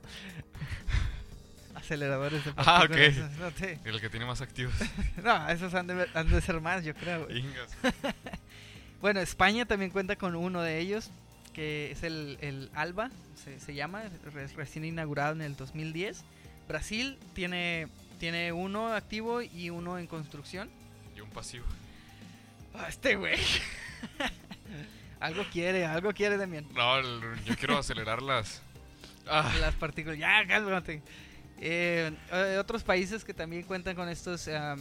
[SPEAKER 2] Aceleradores de
[SPEAKER 1] Ah, ok.
[SPEAKER 2] No, te-
[SPEAKER 1] El que tiene más activos.
[SPEAKER 2] no, esos han de, ver- han de ser más, yo creo. Bueno, España también cuenta con uno de ellos, que es el, el ALBA, se, se llama, re- recién inaugurado en el 2010. Brasil tiene, tiene uno activo y uno en construcción.
[SPEAKER 1] Y un pasivo.
[SPEAKER 2] Ah, este güey. algo quiere, algo quiere Demian.
[SPEAKER 1] No, el- yo quiero acelerar las. Ah,
[SPEAKER 2] Las partículas. Ya, cálmate. Eh, eh, otros países que también cuentan con estos eh,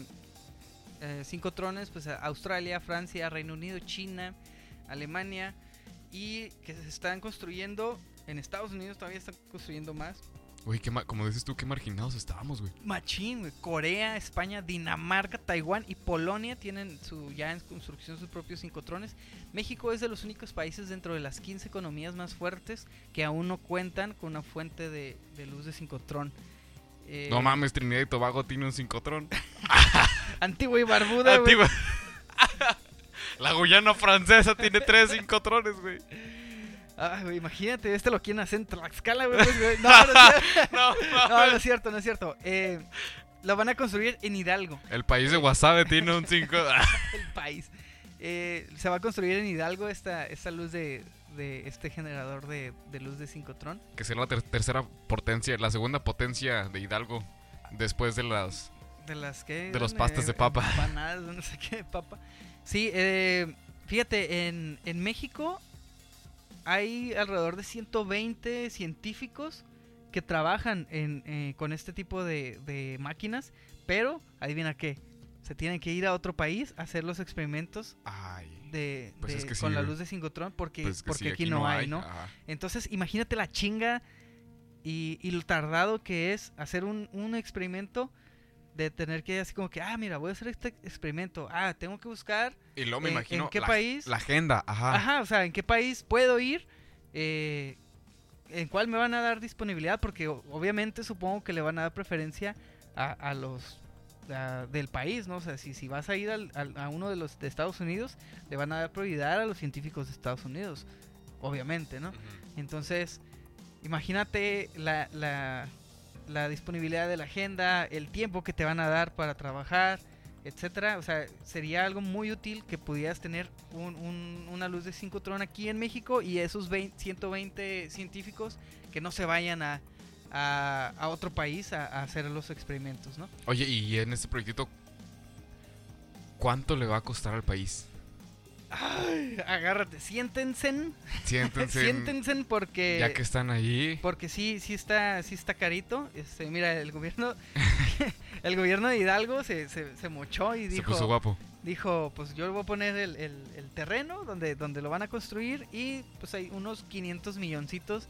[SPEAKER 2] cinco trones, pues Australia, Francia, Reino Unido, China, Alemania y que se están construyendo en Estados Unidos todavía están construyendo más.
[SPEAKER 1] Güey, como dices tú, qué marginados estábamos, güey.
[SPEAKER 2] Machín, güey. Corea, España, Dinamarca, Taiwán y Polonia tienen su, ya en construcción sus propios cincotrones. México es de los únicos países dentro de las 15 economías más fuertes que aún no cuentan con una fuente de, de luz de cincotrón. Eh,
[SPEAKER 1] No mames, Trinidad y Tobago tiene un cincotrón.
[SPEAKER 2] Antigua y Barbuda, güey.
[SPEAKER 1] Antigua. La Guyana francesa tiene tres cincotrones, güey.
[SPEAKER 2] Ay, güey, imagínate, este lo quieren hacer en Tlaxcala, güey. pues, güey. No, no, es cierto.
[SPEAKER 1] No,
[SPEAKER 2] no, no es cierto, no es cierto. Eh, lo van a construir en Hidalgo,
[SPEAKER 1] El país de Wasabe tiene un cinco.
[SPEAKER 2] el país. Eh, se va a construir en Hidalgo esta, esta luz de, de este generador de, de luz de sincrotrón.
[SPEAKER 1] que será la ter- tercera potencia, la segunda potencia de Hidalgo. Después de las.
[SPEAKER 2] De las que...
[SPEAKER 1] De los pastas de papa.
[SPEAKER 2] Empanadas, no sé qué de papa. Sí, eh, fíjate, en, en México hay alrededor de 120 científicos que trabajan en, eh, con este tipo de, de máquinas, pero adivina qué, se tienen que ir a otro país a hacer los experimentos
[SPEAKER 1] Ay.
[SPEAKER 2] De,
[SPEAKER 1] Pues
[SPEAKER 2] de-
[SPEAKER 1] es que sí,
[SPEAKER 2] con la luz de sincrotrón porque,
[SPEAKER 1] Pues que
[SPEAKER 2] porque
[SPEAKER 1] sí,
[SPEAKER 2] aquí, no hay, ¿no?
[SPEAKER 1] Ajá.
[SPEAKER 2] Entonces, imagínate la chinga y, y lo tardado que es hacer un, un experimento de tener que así como que, ah, mira, voy a hacer este experimento. Ah, tengo que buscar,
[SPEAKER 1] Y luego me
[SPEAKER 2] ¿En-
[SPEAKER 1] imagino.
[SPEAKER 2] en qué
[SPEAKER 1] la,
[SPEAKER 2] país?
[SPEAKER 1] La agenda, ajá.
[SPEAKER 2] ajá, o sea, en qué país puedo ir, eh, en cuál me van a dar disponibilidad, porque obviamente supongo que le van a dar preferencia a, a los a- del país, ¿no? O sea, si, si vas a ir al- al- a uno de los de Estados Unidos, le van a dar prioridad a los científicos de Estados Unidos, obviamente, ¿no? Entonces, imagínate la, la, la disponibilidad de la agenda, el tiempo que te van a dar para trabajar, etcétera. O sea, sería algo muy útil que pudieras tener un- un- una luz de sincrotrón aquí en México y esos 20 120 científicos que no se vayan a, a, a otro país a, a hacer los experimentos, ¿no?
[SPEAKER 1] Oye, y en este proyectito, ¿cuánto le va a costar al país?
[SPEAKER 2] Ay, agárrate, siéntense.
[SPEAKER 1] Siéntense.
[SPEAKER 2] siéntense porque.
[SPEAKER 1] Ya que están ahí.
[SPEAKER 2] Porque sí, sí está, sí está carito. Este, mira, el gobierno, el gobierno de Hidalgo se, se, se mochó y
[SPEAKER 1] Se
[SPEAKER 2] dijo,
[SPEAKER 1] puso guapo.
[SPEAKER 2] dijo, pues yo voy a poner el, el- el terreno donde, donde lo van a construir y pues hay unos 500 milloncitos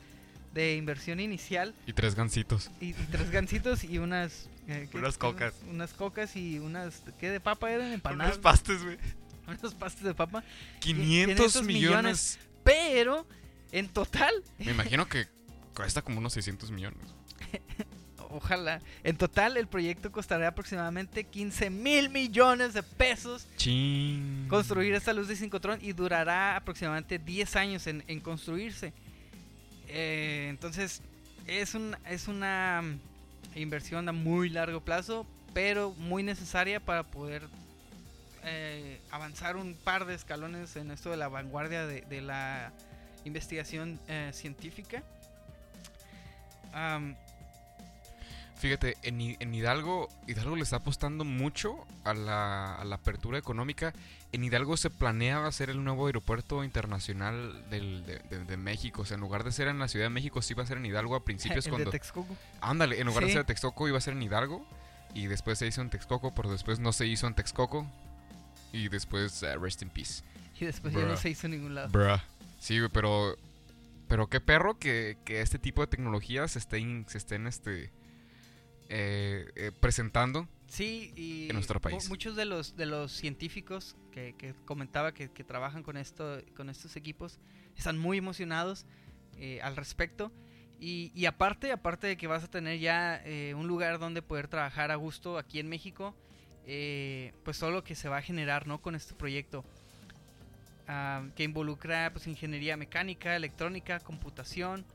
[SPEAKER 2] de inversión inicial
[SPEAKER 1] Y tres gancitos.
[SPEAKER 2] y, y tres gancitos y unas... eh, ¿qué?
[SPEAKER 1] Unas cocas.
[SPEAKER 2] Unas, unas cocas y unas... ¿Qué de papa eran? Empanadas.
[SPEAKER 1] Unos pastes, güey.
[SPEAKER 2] unos pastes de papa.
[SPEAKER 1] 500
[SPEAKER 2] 500
[SPEAKER 1] millones.
[SPEAKER 2] Pero, en total,
[SPEAKER 1] Me imagino que cuesta como unos 600 millones.
[SPEAKER 2] ojalá, en total el proyecto costará aproximadamente 15 mil millones de pesos
[SPEAKER 1] Chin.
[SPEAKER 2] construir esta luz de sincrotrón y durará aproximadamente 10 años en, en construirse. Eh, entonces, es, un, es una mm, inversión a muy largo plazo, pero muy necesaria para poder eh, avanzar un par de escalones en esto de la vanguardia de, la investigación eh, científica.
[SPEAKER 1] Fíjate, en, en Hidalgo, Hidalgo le está apostando mucho a la, a la apertura económica. En Hidalgo se planeaba hacer el nuevo aeropuerto internacional del- de, de- de México. O sea, en lugar de ser en la Ciudad de México, sí iba a ser en Hidalgo a principios
[SPEAKER 2] el
[SPEAKER 1] cuando...
[SPEAKER 2] de Texcoco.
[SPEAKER 1] Ándale, en lugar de
[SPEAKER 2] Sí.
[SPEAKER 1] ser en Texcoco iba a ser en Hidalgo. Y después se hizo en Texcoco, pero después no se hizo en Texcoco. Y después, eh, rest in peace.
[SPEAKER 2] Y después ya no
[SPEAKER 1] Bruh.
[SPEAKER 2] se hizo en ningún lado.
[SPEAKER 1] Bruh. Sí, pero... Pero qué perro que, que este tipo de tecnologías estén, se estén este, eh, eh, presentando.
[SPEAKER 2] Sí, y
[SPEAKER 1] en nuestro país.
[SPEAKER 2] muchos de los de los científicos que, que comentaba que, que trabajan con esto con estos equipos están muy emocionados eh, al respecto y, y aparte aparte de que vas a tener ya un lugar donde poder trabajar a gusto aquí en México pues todo lo que se va a generar no con este proyecto ah, que involucra pues ingeniería mecánica electrónica computación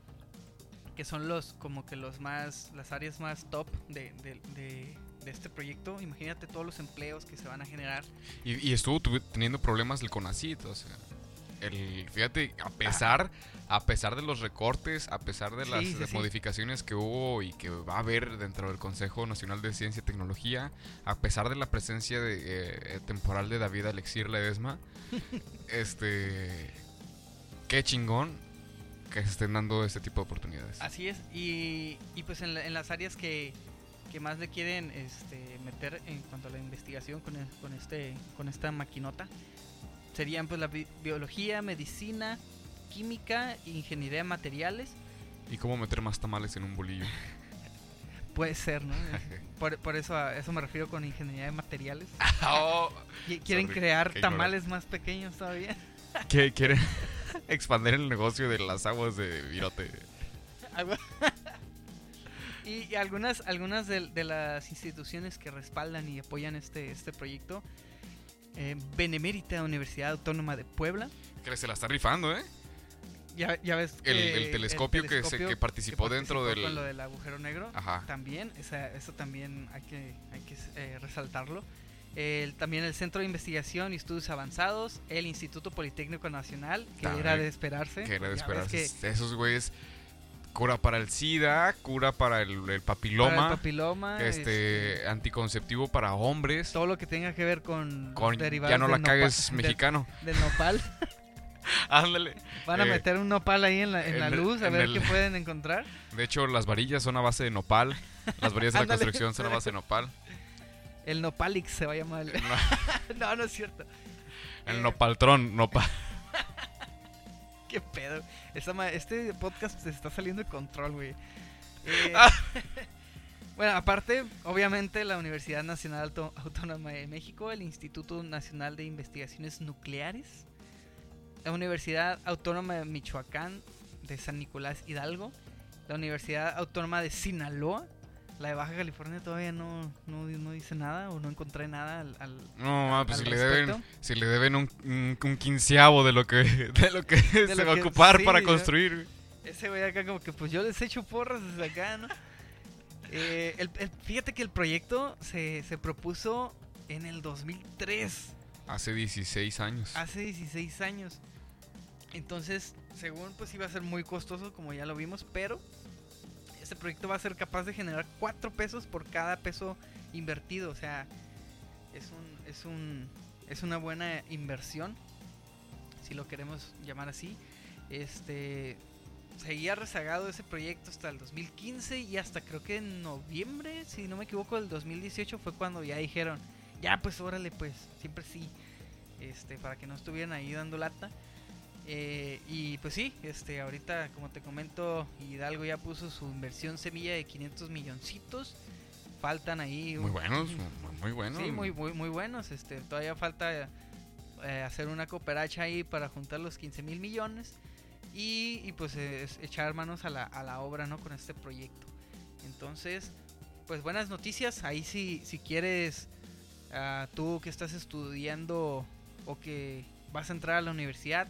[SPEAKER 2] que son los como que los más las áreas más top de, de- de- de este proyecto. Imagínate todos los empleos que se van a generar.
[SPEAKER 1] Y, y estuvo teniendo problemas el CONACIT, o sea, el, fíjate, a pesar, a pesar de los recortes, a pesar de
[SPEAKER 2] Sí,
[SPEAKER 1] las
[SPEAKER 2] sí, sí.
[SPEAKER 1] modificaciones que hubo y que va a haber dentro del Consejo Nacional de Ciencia y Tecnología, a pesar de la presencia de, eh, temporal de David Alexir Ledesma, este, qué chingón que se estén dando este tipo de oportunidades.
[SPEAKER 2] así es y, y pues en, la- en las áreas que, que más le quieren este, meter en cuanto a la investigación con, el- con este con esta maquinota serían pues la bi- biología medicina química ingeniería de materiales.
[SPEAKER 1] Y cómo meter más tamales en un bolillo.
[SPEAKER 2] puede ser no por, por eso a eso me refiero con ingeniería de materiales.
[SPEAKER 1] Oh,
[SPEAKER 2] Qui- quieren
[SPEAKER 1] Sorry,
[SPEAKER 2] crear
[SPEAKER 1] qué
[SPEAKER 2] tamales más pequeños todavía.
[SPEAKER 1] Que quieren expandir el negocio de las aguas de virote.
[SPEAKER 2] Y, y algunas algunas de, de las instituciones que respaldan y apoyan este este proyecto eh, Benemérita Universidad Autónoma de Puebla
[SPEAKER 1] Que se la está rifando, ¿eh?
[SPEAKER 2] ya, ya ves
[SPEAKER 1] El-
[SPEAKER 2] que
[SPEAKER 1] el telescopio que se- que participó dentro
[SPEAKER 2] participó
[SPEAKER 1] del-
[SPEAKER 2] con lo del agujero negro
[SPEAKER 1] Ajá.
[SPEAKER 2] también esa, eso también hay que hay que eh, resaltarlo El- también el Centro de Investigación y Estudios Avanzados, el Instituto Politécnico Nacional, que era de esperarse.
[SPEAKER 1] Que era de esperarse.
[SPEAKER 2] que
[SPEAKER 1] Esos güeyes, cura para el SIDA, cura para el, el
[SPEAKER 2] para
[SPEAKER 1] papiloma,
[SPEAKER 2] el papiloma,
[SPEAKER 1] este, anticonceptivo para hombres.
[SPEAKER 2] todo lo que tenga que ver con, derivados
[SPEAKER 1] ya no la cagues
[SPEAKER 2] nopa- de-
[SPEAKER 1] mexicano.
[SPEAKER 2] del nopal.
[SPEAKER 1] Ándale.
[SPEAKER 2] Van a
[SPEAKER 1] Eh,
[SPEAKER 2] meter un nopal ahí en la, en la luz a
[SPEAKER 1] en
[SPEAKER 2] ver
[SPEAKER 1] el-
[SPEAKER 2] qué pueden encontrar.
[SPEAKER 1] De hecho, las varillas son a base de nopal. Las varillas de la construcción son a base de nopal.
[SPEAKER 2] El nopalix se va a llamar. el- no, no es cierto.
[SPEAKER 1] El
[SPEAKER 2] Eh,
[SPEAKER 1] nopaltrón, nopal.
[SPEAKER 2] Qué pedo. Esta ma- este podcast se está saliendo de control, güey. Eh,
[SPEAKER 1] Ah.
[SPEAKER 2] bueno, aparte, obviamente, la Universidad Nacional Auto- Autónoma de México, el Instituto Nacional de Investigaciones Nucleares, la Universidad Autónoma de Michoacán de San Nicolás Hidalgo, la Universidad Autónoma de Sinaloa, la de Baja California todavía no, no, no dice nada o no encontré nada al, al-
[SPEAKER 1] No, ah, pues
[SPEAKER 2] al
[SPEAKER 1] si le deben,
[SPEAKER 2] respecto.
[SPEAKER 1] si le deben un, un, un quinceavo de lo que, de lo que se
[SPEAKER 2] lo
[SPEAKER 1] va a ocupar
[SPEAKER 2] sí,
[SPEAKER 1] para construir.
[SPEAKER 2] Ese güey acá como que pues yo les echo porras desde acá, ¿no? Eh, el- el- fíjate que el proyecto se, se propuso en el 2003,
[SPEAKER 1] Hace 16 años.
[SPEAKER 2] hace 16 años. Entonces, según pues iba a ser muy costoso, como ya lo vimos, pero este proyecto va a ser capaz de generar 4 pesos por cada peso invertido. O sea, es un, es un, es una buena inversión. si lo queremos llamar así. Este seguía rezagado ese proyecto hasta el 2015 y hasta creo que en noviembre, si no me equivoco, del 2018 fue cuando ya dijeron, ya pues órale pues, siempre sí, este, para que no estuvieran ahí dando lata. Eh, y pues sí, este, ahorita como te comento, Hidalgo ya puso su inversión semilla de 500 milloncitos. Faltan ahí...
[SPEAKER 1] Muy buenos, muy buenos.
[SPEAKER 2] Sí, muy, muy, muy buenos. Este, todavía falta eh, hacer una cooperacha ahí para juntar los 15 mil millones. Y, pues echar manos a la, a la obra, ¿no? Con este proyecto. Entonces, pues buenas noticias. Ahí si, si quieres, uh, tú que estás estudiando o que vas a entrar a la universidad,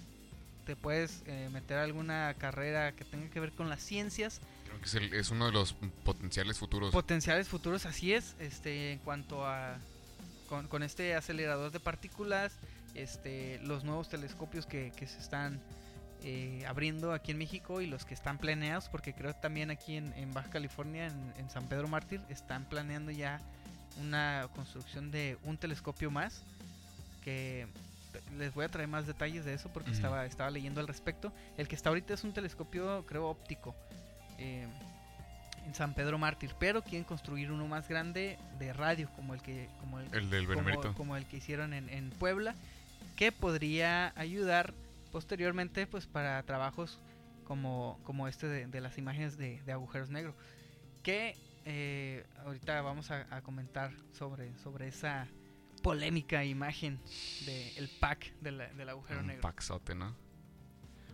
[SPEAKER 2] te puedes eh, meter alguna carrera que tenga que ver con las ciencias.
[SPEAKER 1] Creo que es, uno de los potenciales futuros.
[SPEAKER 2] Potenciales futuros, así es. Este, en cuanto a con, este acelerador de partículas, este, los nuevos telescopios que, se están eh, abriendo aquí en México y los que están planeados, porque creo también aquí en, Baja California, en, en, San Pedro Mártir, están planeando ya una construcción de un telescopio más que les voy a traer más detalles de eso porque estaba, estaba leyendo al respecto. El que está ahorita es un telescopio, creo, óptico. Eh, en San Pedro Mártir, pero quieren construir uno más grande de radio, como el que, como el,
[SPEAKER 1] del
[SPEAKER 2] como, el que hicieron en, Puebla, que podría ayudar posteriormente, pues, para trabajos como, como este de, las imágenes de, agujeros negros. Que eh, ahorita vamos a, a, comentar sobre, sobre esa polémica imagen del pack del agujero un negro.
[SPEAKER 1] Paxote, ¿no?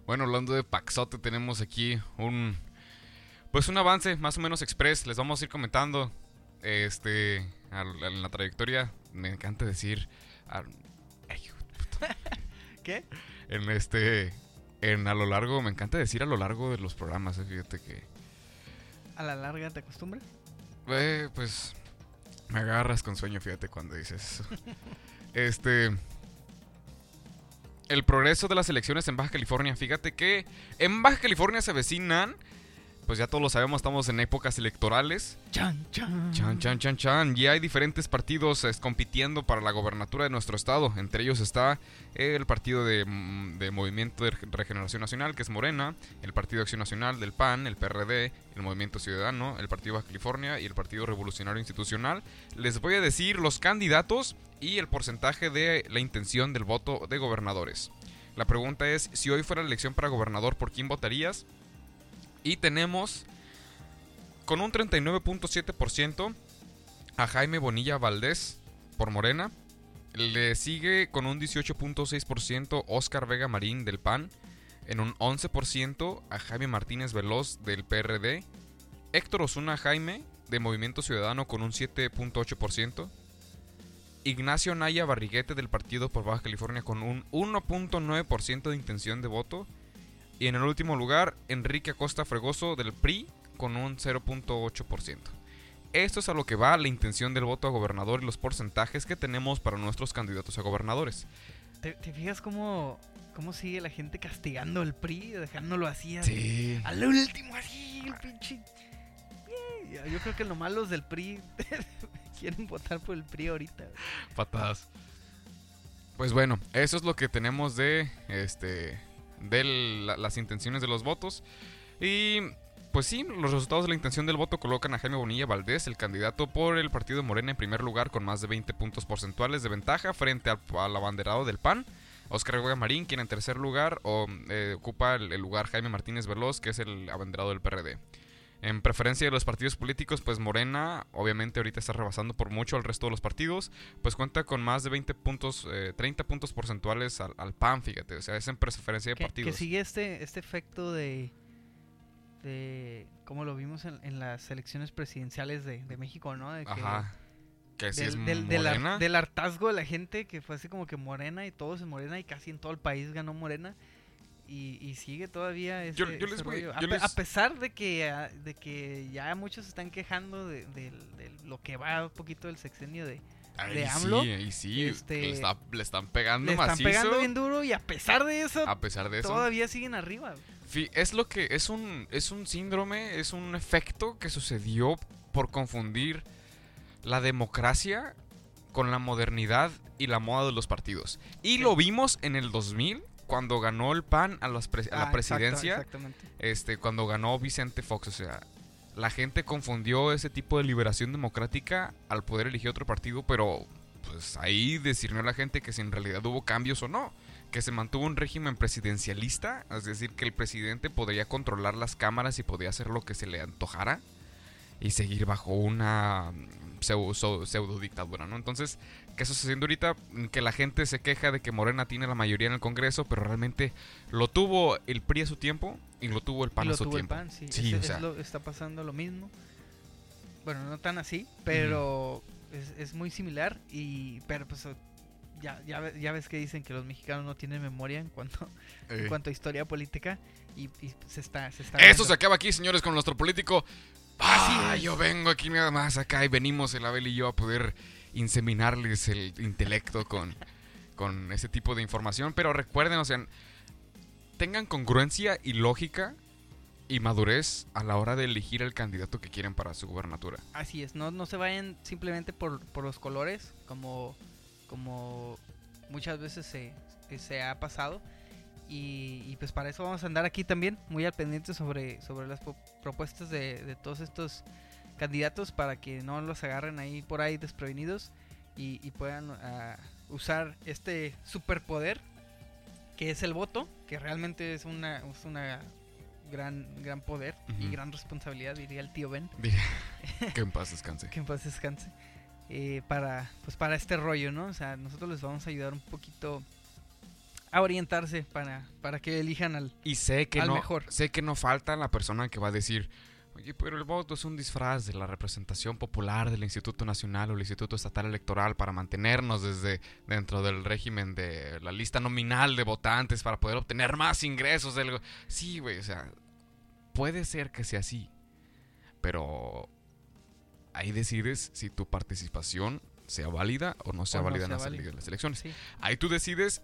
[SPEAKER 1] Bueno, hablando de paxote, tenemos aquí un. Pues un avance más o menos express. Les vamos a ir comentando. Este. en la trayectoria. Me encanta decir.
[SPEAKER 2] ¿Qué?
[SPEAKER 1] En este. En a lo largo. Me encanta decir a lo largo de los programas. Eh, fíjate que.
[SPEAKER 2] ¿A la larga te acostumbras?
[SPEAKER 1] Eh, pues me agarras con sueño, fíjate, cuando dices eso. este. El progreso de las elecciones en Baja California. Fíjate que en Baja California se avecinan pues ya todos lo sabemos, estamos en épocas electorales.
[SPEAKER 2] Chan, chan.
[SPEAKER 1] Chan, chan, chan, chan. Y hay diferentes partidos compitiendo para la gobernatura de nuestro estado. Entre ellos está el Partido de, mm, Movimiento de Regeneración Nacional, que es Morena, el Partido de Acción Nacional del PAN, el PRD, el Movimiento Ciudadano, el Partido Baja California y el Partido Revolucionario Institucional. Les voy a decir los candidatos y el porcentaje de la intención del voto de gobernadores. La pregunta es, si hoy fuera la elección para gobernador, ¿por quién votarías? Y tenemos con un 39.7% a Jaime Bonilla Valdés por Morena. Le sigue con un 18.6% Oscar Vega Marín del PAN. En un 11% a Jaime Martínez Veloz del PRD. Héctor Osuna Jaime de Movimiento Ciudadano con un 7.8%. Ignacio Naya Barriguete del Partido por Baja California con un 1.9% de intención de voto. Y en el último lugar, Enrique Acosta Fregoso del PRI con un 0.8%. Esto es a lo que va la intención del voto a gobernador y los porcentajes que tenemos para nuestros candidatos a gobernadores.
[SPEAKER 2] ¿Te, fijas cómo, cómo sigue la gente castigando al PRI, dejándolo así?
[SPEAKER 1] Sí.
[SPEAKER 2] Al último, así, el pinche. Yo creo que lo malo del PRI quieren votar por el PRI ahorita.
[SPEAKER 1] Patadas. Pues bueno, eso es lo que tenemos de este de las intenciones de los votos. Y pues sí, los resultados de la intención del voto colocan a Jaime Bonilla Valdés, el candidato por el partido Morena, en primer lugar con más de 20 puntos porcentuales de ventaja frente al, abanderado del PAN. Oscar Vega Marín, quien en tercer lugar eh, ocupa el, el, lugar Jaime Martínez Veloz, que es el abanderado del PRD. En preferencia de los partidos políticos, pues Morena, obviamente ahorita está rebasando por mucho al resto de los partidos, pues cuenta con más de 20 puntos, 30 eh, puntos porcentuales al, PAN, fíjate, o sea, es en preferencia de partidos.
[SPEAKER 2] Que sigue este, este efecto de, de, como lo vimos en, las elecciones presidenciales de, México, ¿no? De
[SPEAKER 1] que, Ajá. Que
[SPEAKER 2] del,
[SPEAKER 1] es
[SPEAKER 2] del, del, hartazgo de la gente, que fue así como que Morena y todos en Morena y casi en todo el país ganó Morena y, sigue todavía ese, a, pesar de que, ah, de que ya muchos están quejando de, lo que va un poquito del sexenio de, de AMLO.
[SPEAKER 1] Sí, y sí, este, le, están pegando
[SPEAKER 2] le están pegando bien duro y a pesar de eso,
[SPEAKER 1] a pesar de eso
[SPEAKER 2] todavía siguen arriba.
[SPEAKER 1] Es lo que es un es un síndrome, es un efecto que sucedió por confundir la democracia con la modernidad y la moda de los partidos. Y lo vimos en el 2000 cuando ganó el PAN a, las pre- a
[SPEAKER 2] Ah,
[SPEAKER 1] la
[SPEAKER 2] exacto,
[SPEAKER 1] presidencia,
[SPEAKER 2] exactamente.
[SPEAKER 1] este, cuando ganó Vicente Fox, o sea, la gente confundió ese tipo de liberación democrática al poder elegir otro partido, pero pues ahí discernió la gente que si en realidad hubo cambios o no, que se mantuvo un régimen presidencialista, es decir, que el presidente podría controlar las cámaras y podía hacer lo que se le antojara y seguir bajo una mm, pseudo, pseudo dictadura, ¿no? Entonces, ¿qué está sucediendo ahorita? Que la gente se queja de que Morena tiene la mayoría en el Congreso, pero realmente lo tuvo el PRI a su tiempo y lo tuvo el PAN a su
[SPEAKER 2] tuvo el
[SPEAKER 1] tiempo.
[SPEAKER 2] PAN, sí.
[SPEAKER 1] Sí,
[SPEAKER 2] Es-
[SPEAKER 1] o
[SPEAKER 2] es
[SPEAKER 1] sea.
[SPEAKER 2] lo- está pasando lo mismo. Bueno, no tan así, pero es, es muy similar. Y pero pues ya, ya, ya ves que dicen que los mexicanos no tienen memoria en cuanto, en
[SPEAKER 1] Eh.
[SPEAKER 2] cuanto a historia política. Y, y se está, se está
[SPEAKER 1] Eso
[SPEAKER 2] viendo.
[SPEAKER 1] se acaba aquí, señores, con nuestro político. Ah,
[SPEAKER 2] es.
[SPEAKER 1] yo vengo aquí nada más acá y venimos el Abel y yo a poder inseminarles el intelecto con, con ese tipo de información. Pero recuerden, o sea, tengan congruencia y lógica y madurez a la hora de elegir el candidato que quieren para su gubernatura.
[SPEAKER 2] Así es, no, no se vayan simplemente por, por los colores, como, como muchas veces se, se ha pasado. Y, y pues para eso vamos a andar aquí también, muy al pendiente sobre, sobre las propuestas de, de todos estos candidatos para que no los agarren ahí por ahí desprevenidos y, y puedan ah, usar este superpoder que es el voto, que realmente es una, es una gran, gran poder y gran responsabilidad, diría el tío Ben
[SPEAKER 1] que en paz descanse.
[SPEAKER 2] que en paz descanse, eh, para, pues para este rollo, ¿no? O sea, nosotros les vamos a ayudar un poquito a orientarse para, para que elijan al...
[SPEAKER 1] Y sé que
[SPEAKER 2] Al
[SPEAKER 1] no
[SPEAKER 2] mejor.
[SPEAKER 1] sé que no falta la persona que va a decir, "Oye, pero el voto es un disfraz de la representación popular del Instituto Nacional o el Instituto Estatal Electoral para mantenernos desde dentro del régimen de la lista nominal de votantes para poder obtener más ingresos del go-". Sí, güey, o sea, puede ser que sea así. Pero ahí decides si tu participación sea válida o no sea
[SPEAKER 2] O no
[SPEAKER 1] válida en las, elecciones.
[SPEAKER 2] Sí,
[SPEAKER 1] Ahí tú decides.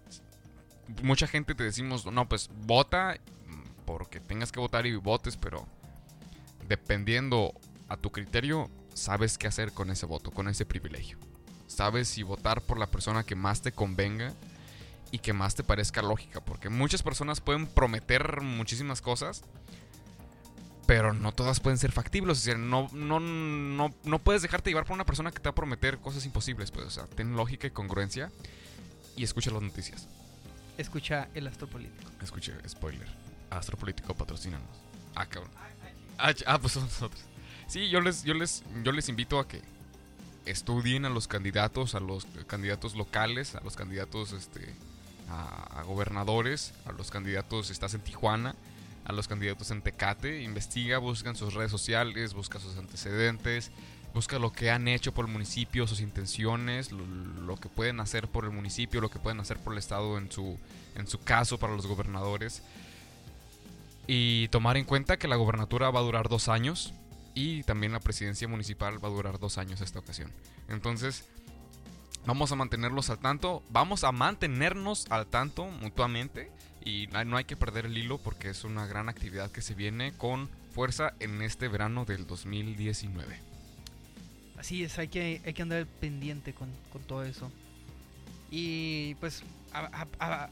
[SPEAKER 1] Mucha gente te decimos, no, pues vota mm, porque tengas que votar y votes, pero dependiendo a tu criterio, sabes qué hacer con ese voto, con ese privilegio. Sabes si votar por la persona que más te convenga y que más te parezca lógica, porque muchas personas pueden prometer muchísimas cosas, pero no todas pueden ser factibles. O no, no, no, no puedes dejarte llevar por una persona que te va a prometer cosas imposibles. Pues, o sea, ten lógica y congruencia y escucha las noticias.
[SPEAKER 2] Escucha el astropolítico.
[SPEAKER 1] Escuche, spoiler. Astropolítico, patrocínanos. Ah, cabrón. Ah, ah, pues son nosotros. Sí, yo les, yo les, yo les invito a que estudien a los candidatos, a los candidatos locales, a los candidatos este, a, a gobernadores, a los candidatos, estás en Tijuana, a los candidatos en Tecate, investiga, busca en sus redes sociales, busca sus antecedentes, busca lo que han hecho por el municipio, sus intenciones, lo, que pueden hacer por el municipio, lo que pueden hacer por el estado en su, en su caso para los gobernadores. Y tomar en cuenta que la gobernatura va a durar dos años y también la presidencia municipal va a durar dos años esta ocasión. Entonces, vamos a mantenerlos al tanto, vamos a mantenernos al tanto mutuamente y no hay- no hay que perder el hilo porque es una gran actividad que se viene con fuerza en este verano del 2019.
[SPEAKER 2] Así es, hay que, hay que andar pendiente con, con todo eso. Y pues,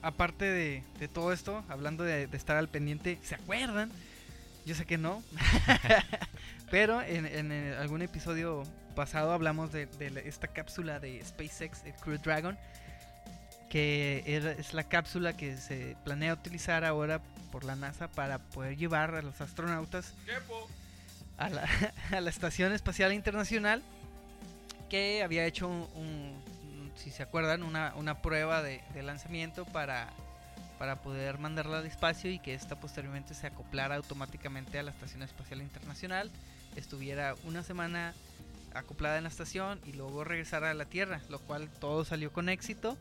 [SPEAKER 2] aparte de, de todo esto, hablando de, de estar al pendiente, ¿se acuerdan? Yo sé que no. Pero en, en, eh, algún episodio pasado hablamos de, esta cápsula de SpaceX, el Crew Dragon, que era- es la cápsula que se planea utilizar ahora por la NASA para poder llevar a los astronautas a la, a Estación Espacial Internacional que había hecho si se acuerdan, una, prueba de, lanzamiento para, poder mandarla al espacio y que esta posteriormente se acoplara automáticamente a la Estación Espacial Internacional, estuviera una semana acoplada en la estación y luego regresara a la Tierra, lo cual todo salió con éxito.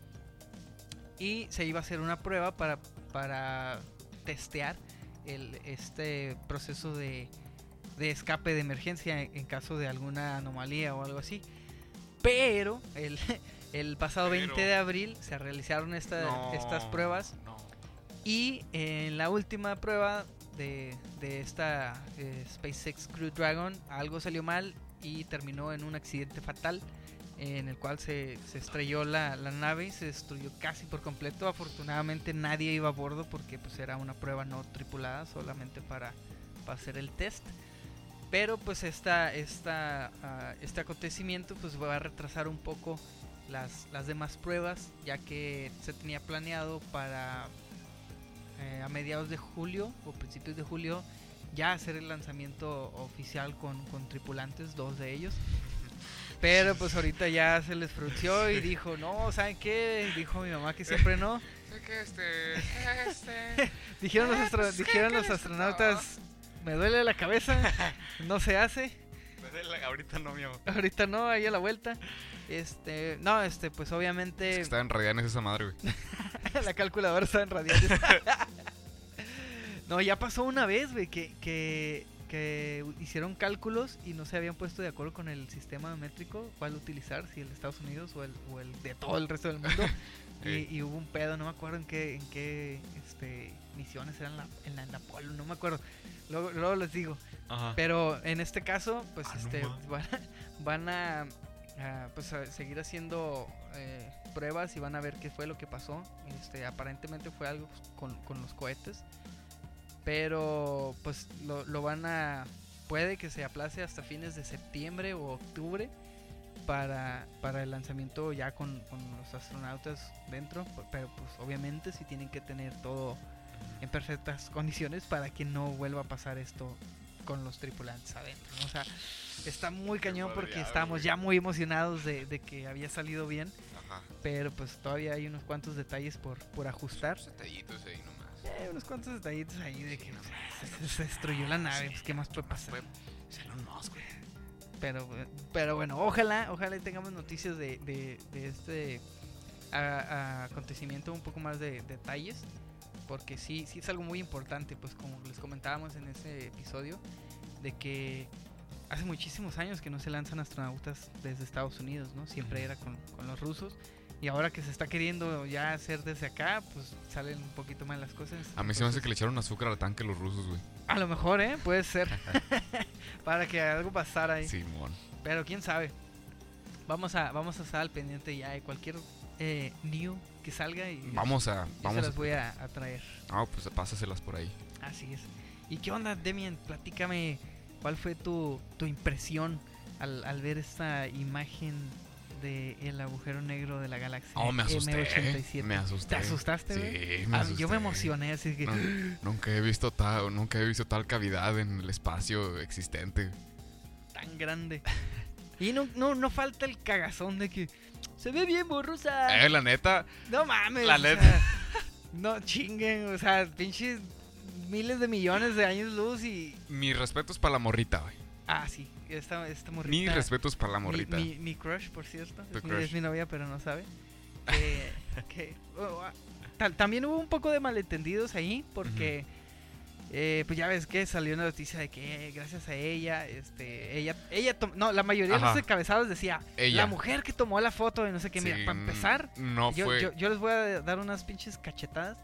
[SPEAKER 2] Y se iba a hacer una prueba para, testear este proceso de, de escape de emergencia en, caso de alguna anomalía o algo así. Pero el, el pasado
[SPEAKER 1] Pero-
[SPEAKER 2] 20 de abril se realizaron esta- estas pruebas
[SPEAKER 1] No.
[SPEAKER 2] y en la última prueba de, de esta eh, SpaceX Crew Dragon algo salió mal y terminó en un accidente fatal en el cual se, se estrelló la, la nave y se destruyó casi por completo. Afortunadamente nadie iba a bordo porque pues era una prueba no tripulada, solamente para, para hacer el test. Pero pues esta, esta, ah, este acontecimiento pues va a retrasar un poco las, las demás pruebas, ya que se tenía planeado para eh, a mediados de julio o principios de julio ya hacer el lanzamiento oficial con, con tripulantes, dos de ellos. Pero pues ahorita ya se les frunció y dijo, no, ¿saben qué? Dijo mi mamá que siempre no.
[SPEAKER 1] Que este. este.
[SPEAKER 2] Dijeron los,
[SPEAKER 1] Eh,
[SPEAKER 2] astro-
[SPEAKER 1] pues, ¿qué
[SPEAKER 2] dijeron los astronautas, me duele la cabeza, no se hace.
[SPEAKER 3] Ahorita no, mi amor.
[SPEAKER 2] Ahorita no, ahí a la vuelta. Este, no, este, pues
[SPEAKER 1] Es que
[SPEAKER 2] obviamente
[SPEAKER 1] está en radianes esa madre, güey.
[SPEAKER 2] la calculadora está en radianes. no, ya pasó una vez, güey, que, que, que hicieron cálculos y no se habían puesto de acuerdo con el sistema métrico cuál utilizar, si el de Estados Unidos o el, o el de todo el resto del mundo. Y, hubo un pedo, no me acuerdo en qué, en qué este, misiones eran la, en la en Apolo, no me acuerdo. Luego, luego les digo.
[SPEAKER 3] Ajá.
[SPEAKER 2] Pero en este caso, pues
[SPEAKER 3] Ah,
[SPEAKER 2] este, van, a, van a, a, pues, a seguir haciendo eh, pruebas y van a ver qué fue lo que pasó. Este, aparentemente fue algo con, con los cohetes. Pero pues lo, lo van a... Puede que se aplace hasta fines de septiembre o octubre para, para el lanzamiento ya con, con los astronautas dentro. Pero pues obviamente sí tienen que tener todo en perfectas condiciones para que no vuelva a pasar esto con los tripulantes adentro. ¿no? O sea, está muy
[SPEAKER 3] Qué
[SPEAKER 2] cañón porque estábamos
[SPEAKER 3] güey.
[SPEAKER 2] ya muy emocionados de, de que había salido bien,
[SPEAKER 1] Ajá.
[SPEAKER 2] pero pues todavía hay unos cuantos detalles por, por ajustar.
[SPEAKER 1] Unos detallitos ahí nomás.
[SPEAKER 2] Eh, unos cuantos detallitos ahí de que o sea, se, se destruyó la nave, pues qué más puede pasar.
[SPEAKER 3] Fue- Musk, güey.
[SPEAKER 2] Pero, pero bueno, ojalá, ojalá tengamos noticias de, de, de este a- a- acontecimiento, un poco más de detalles, porque sí, sí es algo muy importante, pues como les comentábamos en ese episodio, de que hace muchísimos años que no se lanzan astronautas desde Estados Unidos, ¿no? Siempre era con, con los rusos. Y ahora que se está queriendo ya hacer desde acá, pues salen un poquito mal las cosas.
[SPEAKER 1] A mí se me hace
[SPEAKER 2] Entonces,
[SPEAKER 1] que le echaron azúcar al tanque los rusos, güey.
[SPEAKER 2] A lo mejor, ¿eh? Puede ser. Para que algo pasara ahí.
[SPEAKER 1] Simón.
[SPEAKER 2] Pero quién sabe. Vamos a, vamos a estar al pendiente ya de cualquier eh, new que salga y
[SPEAKER 1] Vamos a.
[SPEAKER 2] yo se
[SPEAKER 1] Vamos
[SPEAKER 2] las voy a, a traer.
[SPEAKER 1] Ah, pues pásaselas por ahí.
[SPEAKER 2] Así es. ¿Y qué onda, Demian? Platícame cuál fue tu, tu impresión al, al ver esta imagen de el agujero negro de la galaxia
[SPEAKER 1] Oh, me asusté.
[SPEAKER 2] M87.
[SPEAKER 1] Me asusté.
[SPEAKER 2] ¿Te asustaste?
[SPEAKER 1] Sí, me
[SPEAKER 2] A mí- yo me emocioné, así que
[SPEAKER 1] No, nunca he visto tal, nunca he visto tal cavidad en el espacio existente.
[SPEAKER 2] tan grande. Y no, no, no falta el cagazón de que se ve bien borrosa.
[SPEAKER 1] Eh, la neta,
[SPEAKER 2] No mames.
[SPEAKER 3] La
[SPEAKER 2] o
[SPEAKER 3] neta.
[SPEAKER 2] sea, no chinguen, o sea, pinches miles de millones de años luz y.
[SPEAKER 1] mis respetos para la morrita, güey.
[SPEAKER 2] Ah, sí, esta, esta morrita.
[SPEAKER 1] Mis respetos para la
[SPEAKER 2] mi-
[SPEAKER 1] morrita.
[SPEAKER 2] Mi, mi crush, por cierto. Es mi,
[SPEAKER 1] crush.
[SPEAKER 2] es mi novia, pero no sabe. Que, que- oh, ah, tal- también hubo un poco de malentendidos ahí, porque. eh, pues ya ves que salió una noticia de que eh, gracias a ella, este, ella, ella, no, la mayoría de
[SPEAKER 1] Ajá.
[SPEAKER 2] los encabezados decía,
[SPEAKER 1] Ella.
[SPEAKER 2] la mujer que tomó la foto y no sé qué, mira,
[SPEAKER 1] Sí,
[SPEAKER 2] para empezar,
[SPEAKER 1] No
[SPEAKER 2] yo,
[SPEAKER 1] fue.
[SPEAKER 2] yo, yo les voy a dar unas pinches cachetadas.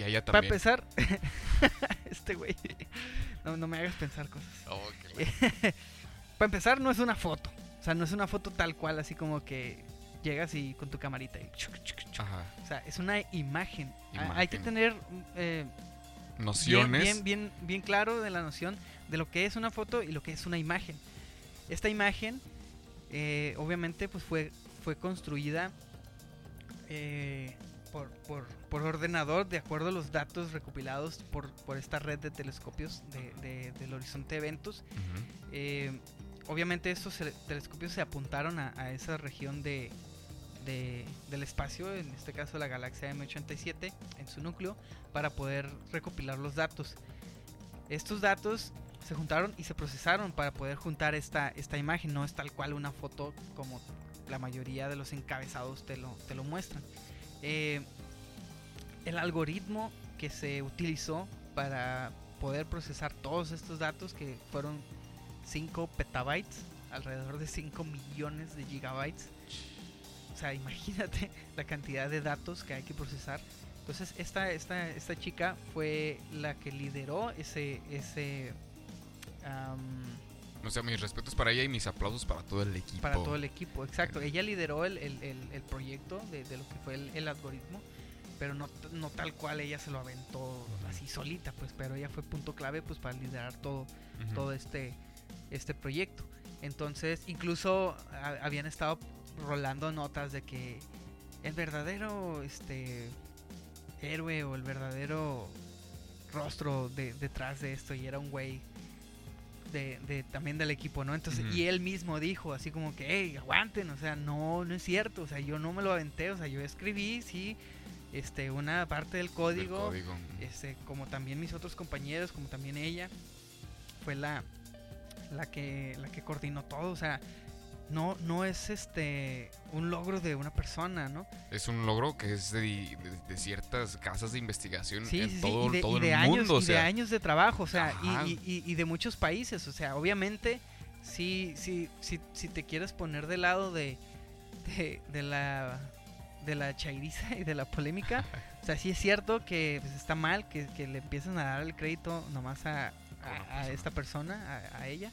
[SPEAKER 1] Y a ella
[SPEAKER 2] Para empezar, este güey, no, no me hagas pensar cosas.
[SPEAKER 1] Oh, qué
[SPEAKER 2] Para empezar, no es una foto. O sea, no es una foto tal cual, así como que llegas y con tu camarita y chuc, chuc, chuc.
[SPEAKER 1] Ajá.
[SPEAKER 2] O sea, es una imagen. Ha- Hay que tener eh, bien,
[SPEAKER 1] Nociones.
[SPEAKER 2] bien, bien, bien claro de la noción de lo que es una foto y lo que es una imagen. Esta imagen, eh, obviamente, pues fue, fue construida eh, por, por, por ordenador de acuerdo a los datos recopilados por, por esta red de telescopios de- de- del Horizonte Eventos.
[SPEAKER 1] Ujú.
[SPEAKER 2] Eh, obviamente estos telescopios se apuntaron a, a esa región de, de- del espacio, en este caso la galaxia M87, en su núcleo, para poder recopilar los datos. Estos datos se juntaron y se procesaron para poder juntar esta, esta imagen. No es tal cual una foto como la mayoría de los encabezados te lo, te lo muestran. Eh, el algoritmo que se utilizó para poder procesar todos estos datos, que fueron 5 petabytes, alrededor de 5 millones de gigabytes. O sea, imagínate la cantidad de datos que hay que procesar. Entonces, esta, esta, esta chica fue la que lideró ese, ese,
[SPEAKER 1] O sea, mis respetos para ella y mis aplausos para todo el equipo.
[SPEAKER 2] para todo el equipo, exacto. Ella lideró el, el- el- el proyecto de, de lo que fue el, el algoritmo, pero no, no tal cual ella se lo aventó así solita, pues, pero ella fue punto clave pues para liderar todo, todo este, este proyecto. Entonces, incluso a- habían estado rolando notas de que el verdadero este héroe o el verdadero rostro de- detrás de esto y era un güey de, de- también del equipo, ¿no? Entonces, y él mismo dijo así como que, hey, aguanten, o sea, no, no es cierto, o sea, yo no me lo aventé, o sea, yo escribí, sí, este, una parte del
[SPEAKER 1] Del
[SPEAKER 2] código, este, como también mis otros compañeros, como también ella, fue la, la que, la que coordinó todo, o sea, no, no es este un logro de una persona, ¿no?
[SPEAKER 1] Es un logro que es de, de- de ciertas casas de investigación
[SPEAKER 2] Sí,
[SPEAKER 1] en
[SPEAKER 2] sí,
[SPEAKER 1] todo,
[SPEAKER 2] y de,
[SPEAKER 1] todo
[SPEAKER 2] y de
[SPEAKER 1] el
[SPEAKER 2] años,
[SPEAKER 1] mundo. O
[SPEAKER 2] y de años de trabajo, o sea, y- y, de muchos países, o sea, obviamente, si, si, si, si te quieres poner del lado de, de, de la de la chairiza y de la polémica, o sea, sí es cierto que pues, está mal que, que le empiecen a dar el crédito nomás a, a- esta persona, a, a ella,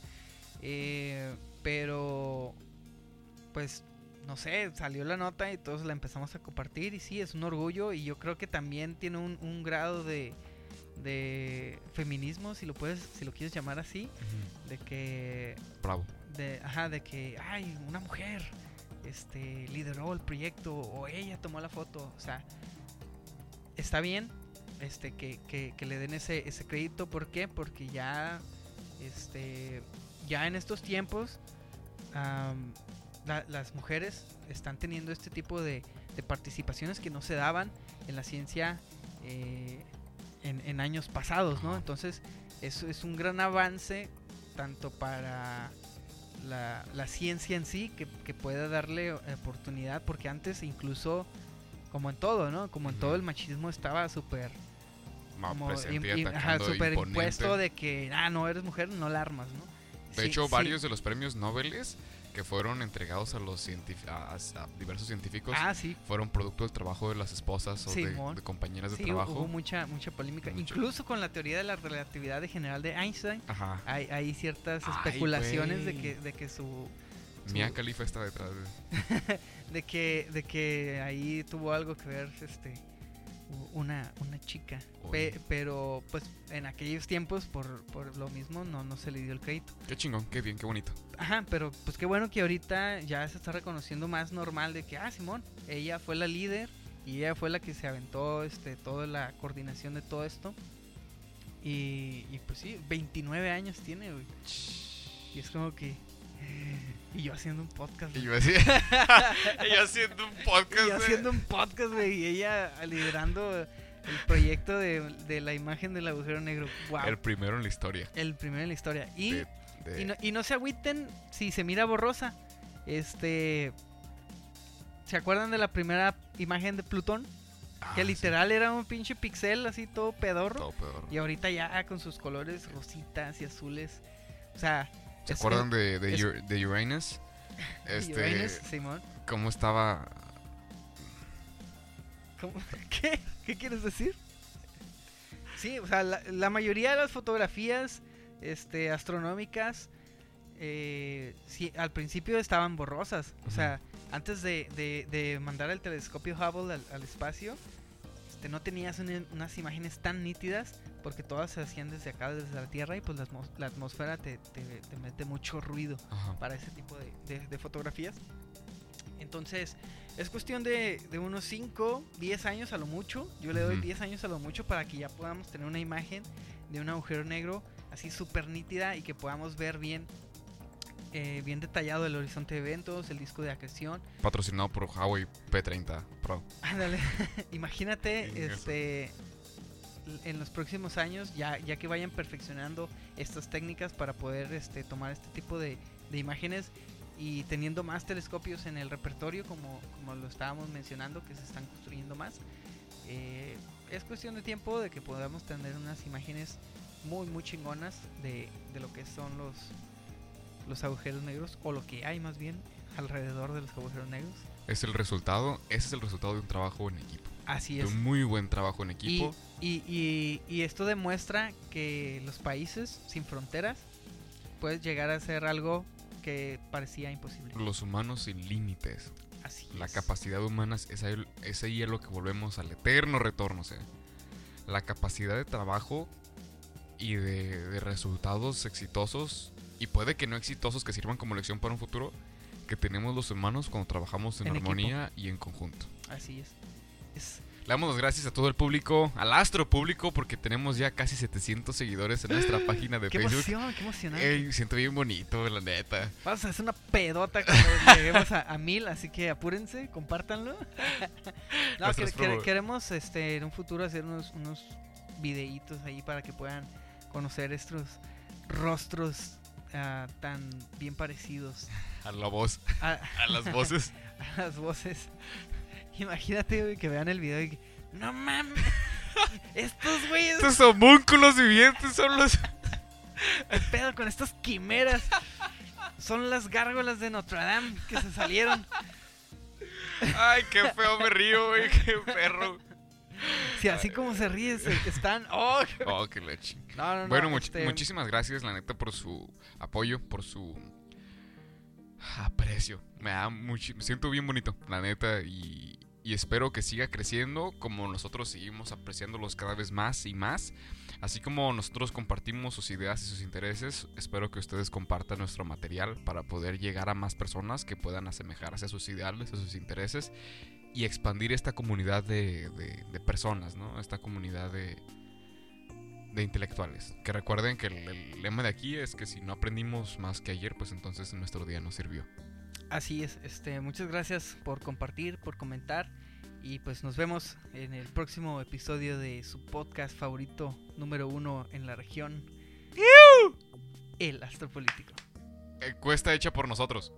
[SPEAKER 2] eh, pero pues no sé, salió la nota y todos la empezamos a compartir y sí, es un orgullo y yo creo que también tiene un, un grado de, de feminismo, si lo puedes, si lo quieres llamar así, de que,
[SPEAKER 1] Bravo.
[SPEAKER 2] de, ajá, de que, ay, una mujer, este, lideró el proyecto o ella tomó la foto, o sea, está bien, este, que, que, que le den ese, ese crédito, ¿por qué? Porque ya, este, ya en estos tiempos, la- las mujeres están teniendo este tipo de, de participaciones que no se daban en la ciencia eh, en, en años pasados, ¿no? Entonces, eso es un gran avance tanto para la, la ciencia en sí, que, que pueda darle oportunidad, porque antes incluso, como en todo, ¿no? Como en todo el machismo estaba súper
[SPEAKER 1] imponente.
[SPEAKER 2] impuesto de que, ah, no eres mujer, no la armas, ¿no?
[SPEAKER 1] De
[SPEAKER 2] Sí,
[SPEAKER 1] hecho,
[SPEAKER 2] sí.
[SPEAKER 1] varios de los premios Nobel que fueron entregados a los a, a- diversos científicos
[SPEAKER 2] Ah, sí,
[SPEAKER 1] fueron producto del trabajo de las esposas o de, compañeras de
[SPEAKER 2] sí,
[SPEAKER 1] trabajo.
[SPEAKER 2] hubo mucha, mucha polémica.
[SPEAKER 1] Mucho.
[SPEAKER 2] Incluso con la teoría de la relatividad de general de Einstein,
[SPEAKER 1] Ajá.
[SPEAKER 2] hay, hay ciertas
[SPEAKER 1] Ay,
[SPEAKER 2] especulaciones de que, de que su... su-
[SPEAKER 1] Mia Khalifa está detrás de...
[SPEAKER 2] de que de que ahí tuvo algo que ver este una, una chica. Pe- pero pues en aquellos tiempos por, por lo mismo no, no se le dio el crédito.
[SPEAKER 1] Qué chingón, qué bien, qué bonito.
[SPEAKER 2] ajá pero pues qué bueno que ahorita ya se está reconociendo más normal de que ah Simón ella fue la líder y ella fue la que se aventó este toda la coordinación de todo esto y, y pues sí 29 años tiene güey. Y es como que y yo haciendo un podcast
[SPEAKER 1] Y yo decía... Ella haciendo un podcast.
[SPEAKER 2] Y haciendo un podcast, güey, y ella liderando el proyecto de, de la imagen del agujero negro. Wow.
[SPEAKER 1] El primero en la historia.
[SPEAKER 2] El primero en la historia. Y,
[SPEAKER 1] de- de-
[SPEAKER 2] y, no, y no se agüiten si se mira borrosa. Este. ¿Se acuerdan de la primera imagen de Plutón?
[SPEAKER 1] Ah,
[SPEAKER 2] que
[SPEAKER 1] sí,
[SPEAKER 2] literal era un pinche pixel así todo pedorro.
[SPEAKER 1] todo peor.
[SPEAKER 2] Y ahorita ya con sus colores rositas y azules. O sea.
[SPEAKER 1] ¿Se
[SPEAKER 2] es-
[SPEAKER 1] acuerdan de, de,
[SPEAKER 2] es-
[SPEAKER 1] Ur- de Uranus?
[SPEAKER 2] es-
[SPEAKER 1] Este...
[SPEAKER 2] Uranus, Simón.
[SPEAKER 1] ¿Cómo estaba...?
[SPEAKER 2] ¿Cómo? ¿Qué? ¿Qué quieres decir? Sí, o sea, la, la mayoría de las fotografías este, astronómicas eh, sí, al principio estaban borrosas. O sea, antes de, de- de mandar el telescopio Hubble al, al espacio, este, no tenías una- unas imágenes tan nítidas porque todas se hacían desde acá, desde la Tierra, y pues la, atmósfera te, te- te mete mucho ruido
[SPEAKER 1] Ajá.
[SPEAKER 2] para ese tipo de, de- de fotografías. Entonces, es cuestión de, de unos 5, 10 años a lo mucho. Yo le doy
[SPEAKER 1] Ujú.
[SPEAKER 2] 10 años a lo mucho para que ya podamos tener una imagen de un agujero negro así súper nítida y que podamos ver bien, eh, bien detallado el horizonte de eventos, el disco de acreción.
[SPEAKER 1] Patrocinado por Huawei P30 Pro.
[SPEAKER 2] Ándale, imagínate, este, en los próximos años, ya, ya que vayan perfeccionando estas técnicas para poder este, tomar este tipo de, de imágenes y teniendo más telescopios en el repertorio, como, como lo estábamos mencionando, que se están construyendo más, eh, es cuestión de tiempo de que podamos tener unas imágenes muy, muy chingonas de, de lo que son los, los agujeros negros, o lo que hay más bien alrededor de los agujeros negros.
[SPEAKER 1] Es el resultado, ese es el resultado de un trabajo en equipo.
[SPEAKER 2] Así
[SPEAKER 1] De
[SPEAKER 2] es.
[SPEAKER 1] un muy buen trabajo en equipo.
[SPEAKER 2] y, y- y esto demuestra que los países sin fronteras puedes llegar a hacer algo que parecía imposible.
[SPEAKER 1] Los humanos sin límites.
[SPEAKER 2] Así
[SPEAKER 1] La
[SPEAKER 2] es.
[SPEAKER 1] capacidad humana es, ahí, es ahí a lo que volvemos al eterno retorno. o sea, la capacidad de trabajo y de, de resultados exitosos, y puede que no exitosos que sirvan como lección para un futuro, que tenemos los humanos cuando trabajamos en,
[SPEAKER 2] En equipo.
[SPEAKER 1] armonía y en conjunto.
[SPEAKER 2] Así es.
[SPEAKER 1] Le damos las gracias a todo el público, al astro público, porque tenemos ya casi 700 seguidores en nuestra página de
[SPEAKER 2] qué
[SPEAKER 1] Facebook.
[SPEAKER 2] emoción, qué emocionante.
[SPEAKER 1] Ey, siento bien bonito, la neta.
[SPEAKER 2] Vamos a hacer una pedota cuando lleguemos a, a mil, así que apúrense, compártanlo. no, que- queremos este, en un futuro hacer unos, unos videitos ahí para que puedan conocer estos rostros ah, tan bien parecidos
[SPEAKER 1] A la voz,
[SPEAKER 2] a,
[SPEAKER 1] a las voces.
[SPEAKER 2] a las voces. Imagínate güey, que vean el video y que, no mames, estos güeyes,
[SPEAKER 1] Estos homúnculos vivientes son los...
[SPEAKER 2] ¿qué pedo con estas quimeras? Son las gárgolas de Notre Dame que se salieron.
[SPEAKER 1] Ay, qué feo me río, güey, qué perro.
[SPEAKER 2] Si así como se ríe, se- están. ¡Oh!
[SPEAKER 1] Oh, qué
[SPEAKER 2] No, no.
[SPEAKER 1] Bueno, much-
[SPEAKER 2] este,
[SPEAKER 1] muchísimas gracias, la neta, por su apoyo, por su aprecio. Me da mucho, me siento bien bonito, la neta, y, y espero que siga creciendo como nosotros seguimos apreciándolos cada vez más y más. Así como nosotros compartimos sus ideas y sus intereses, espero que ustedes compartan nuestro material para poder llegar a más personas que puedan asemejarse a sus ideales, a sus intereses y expandir esta comunidad de, personas, ¿no? Esta comunidad de, intelectuales. Que recuerden que el lema de aquí es que si no aprendimos más que ayer, pues entonces nuestro día no sirvió.
[SPEAKER 2] Así es. Este, muchas gracias por compartir, por comentar. Y pues nos vemos en el próximo episodio de su podcast favorito número uno en la región. El Astropolítico.
[SPEAKER 1] Encuesta hecha por nosotros.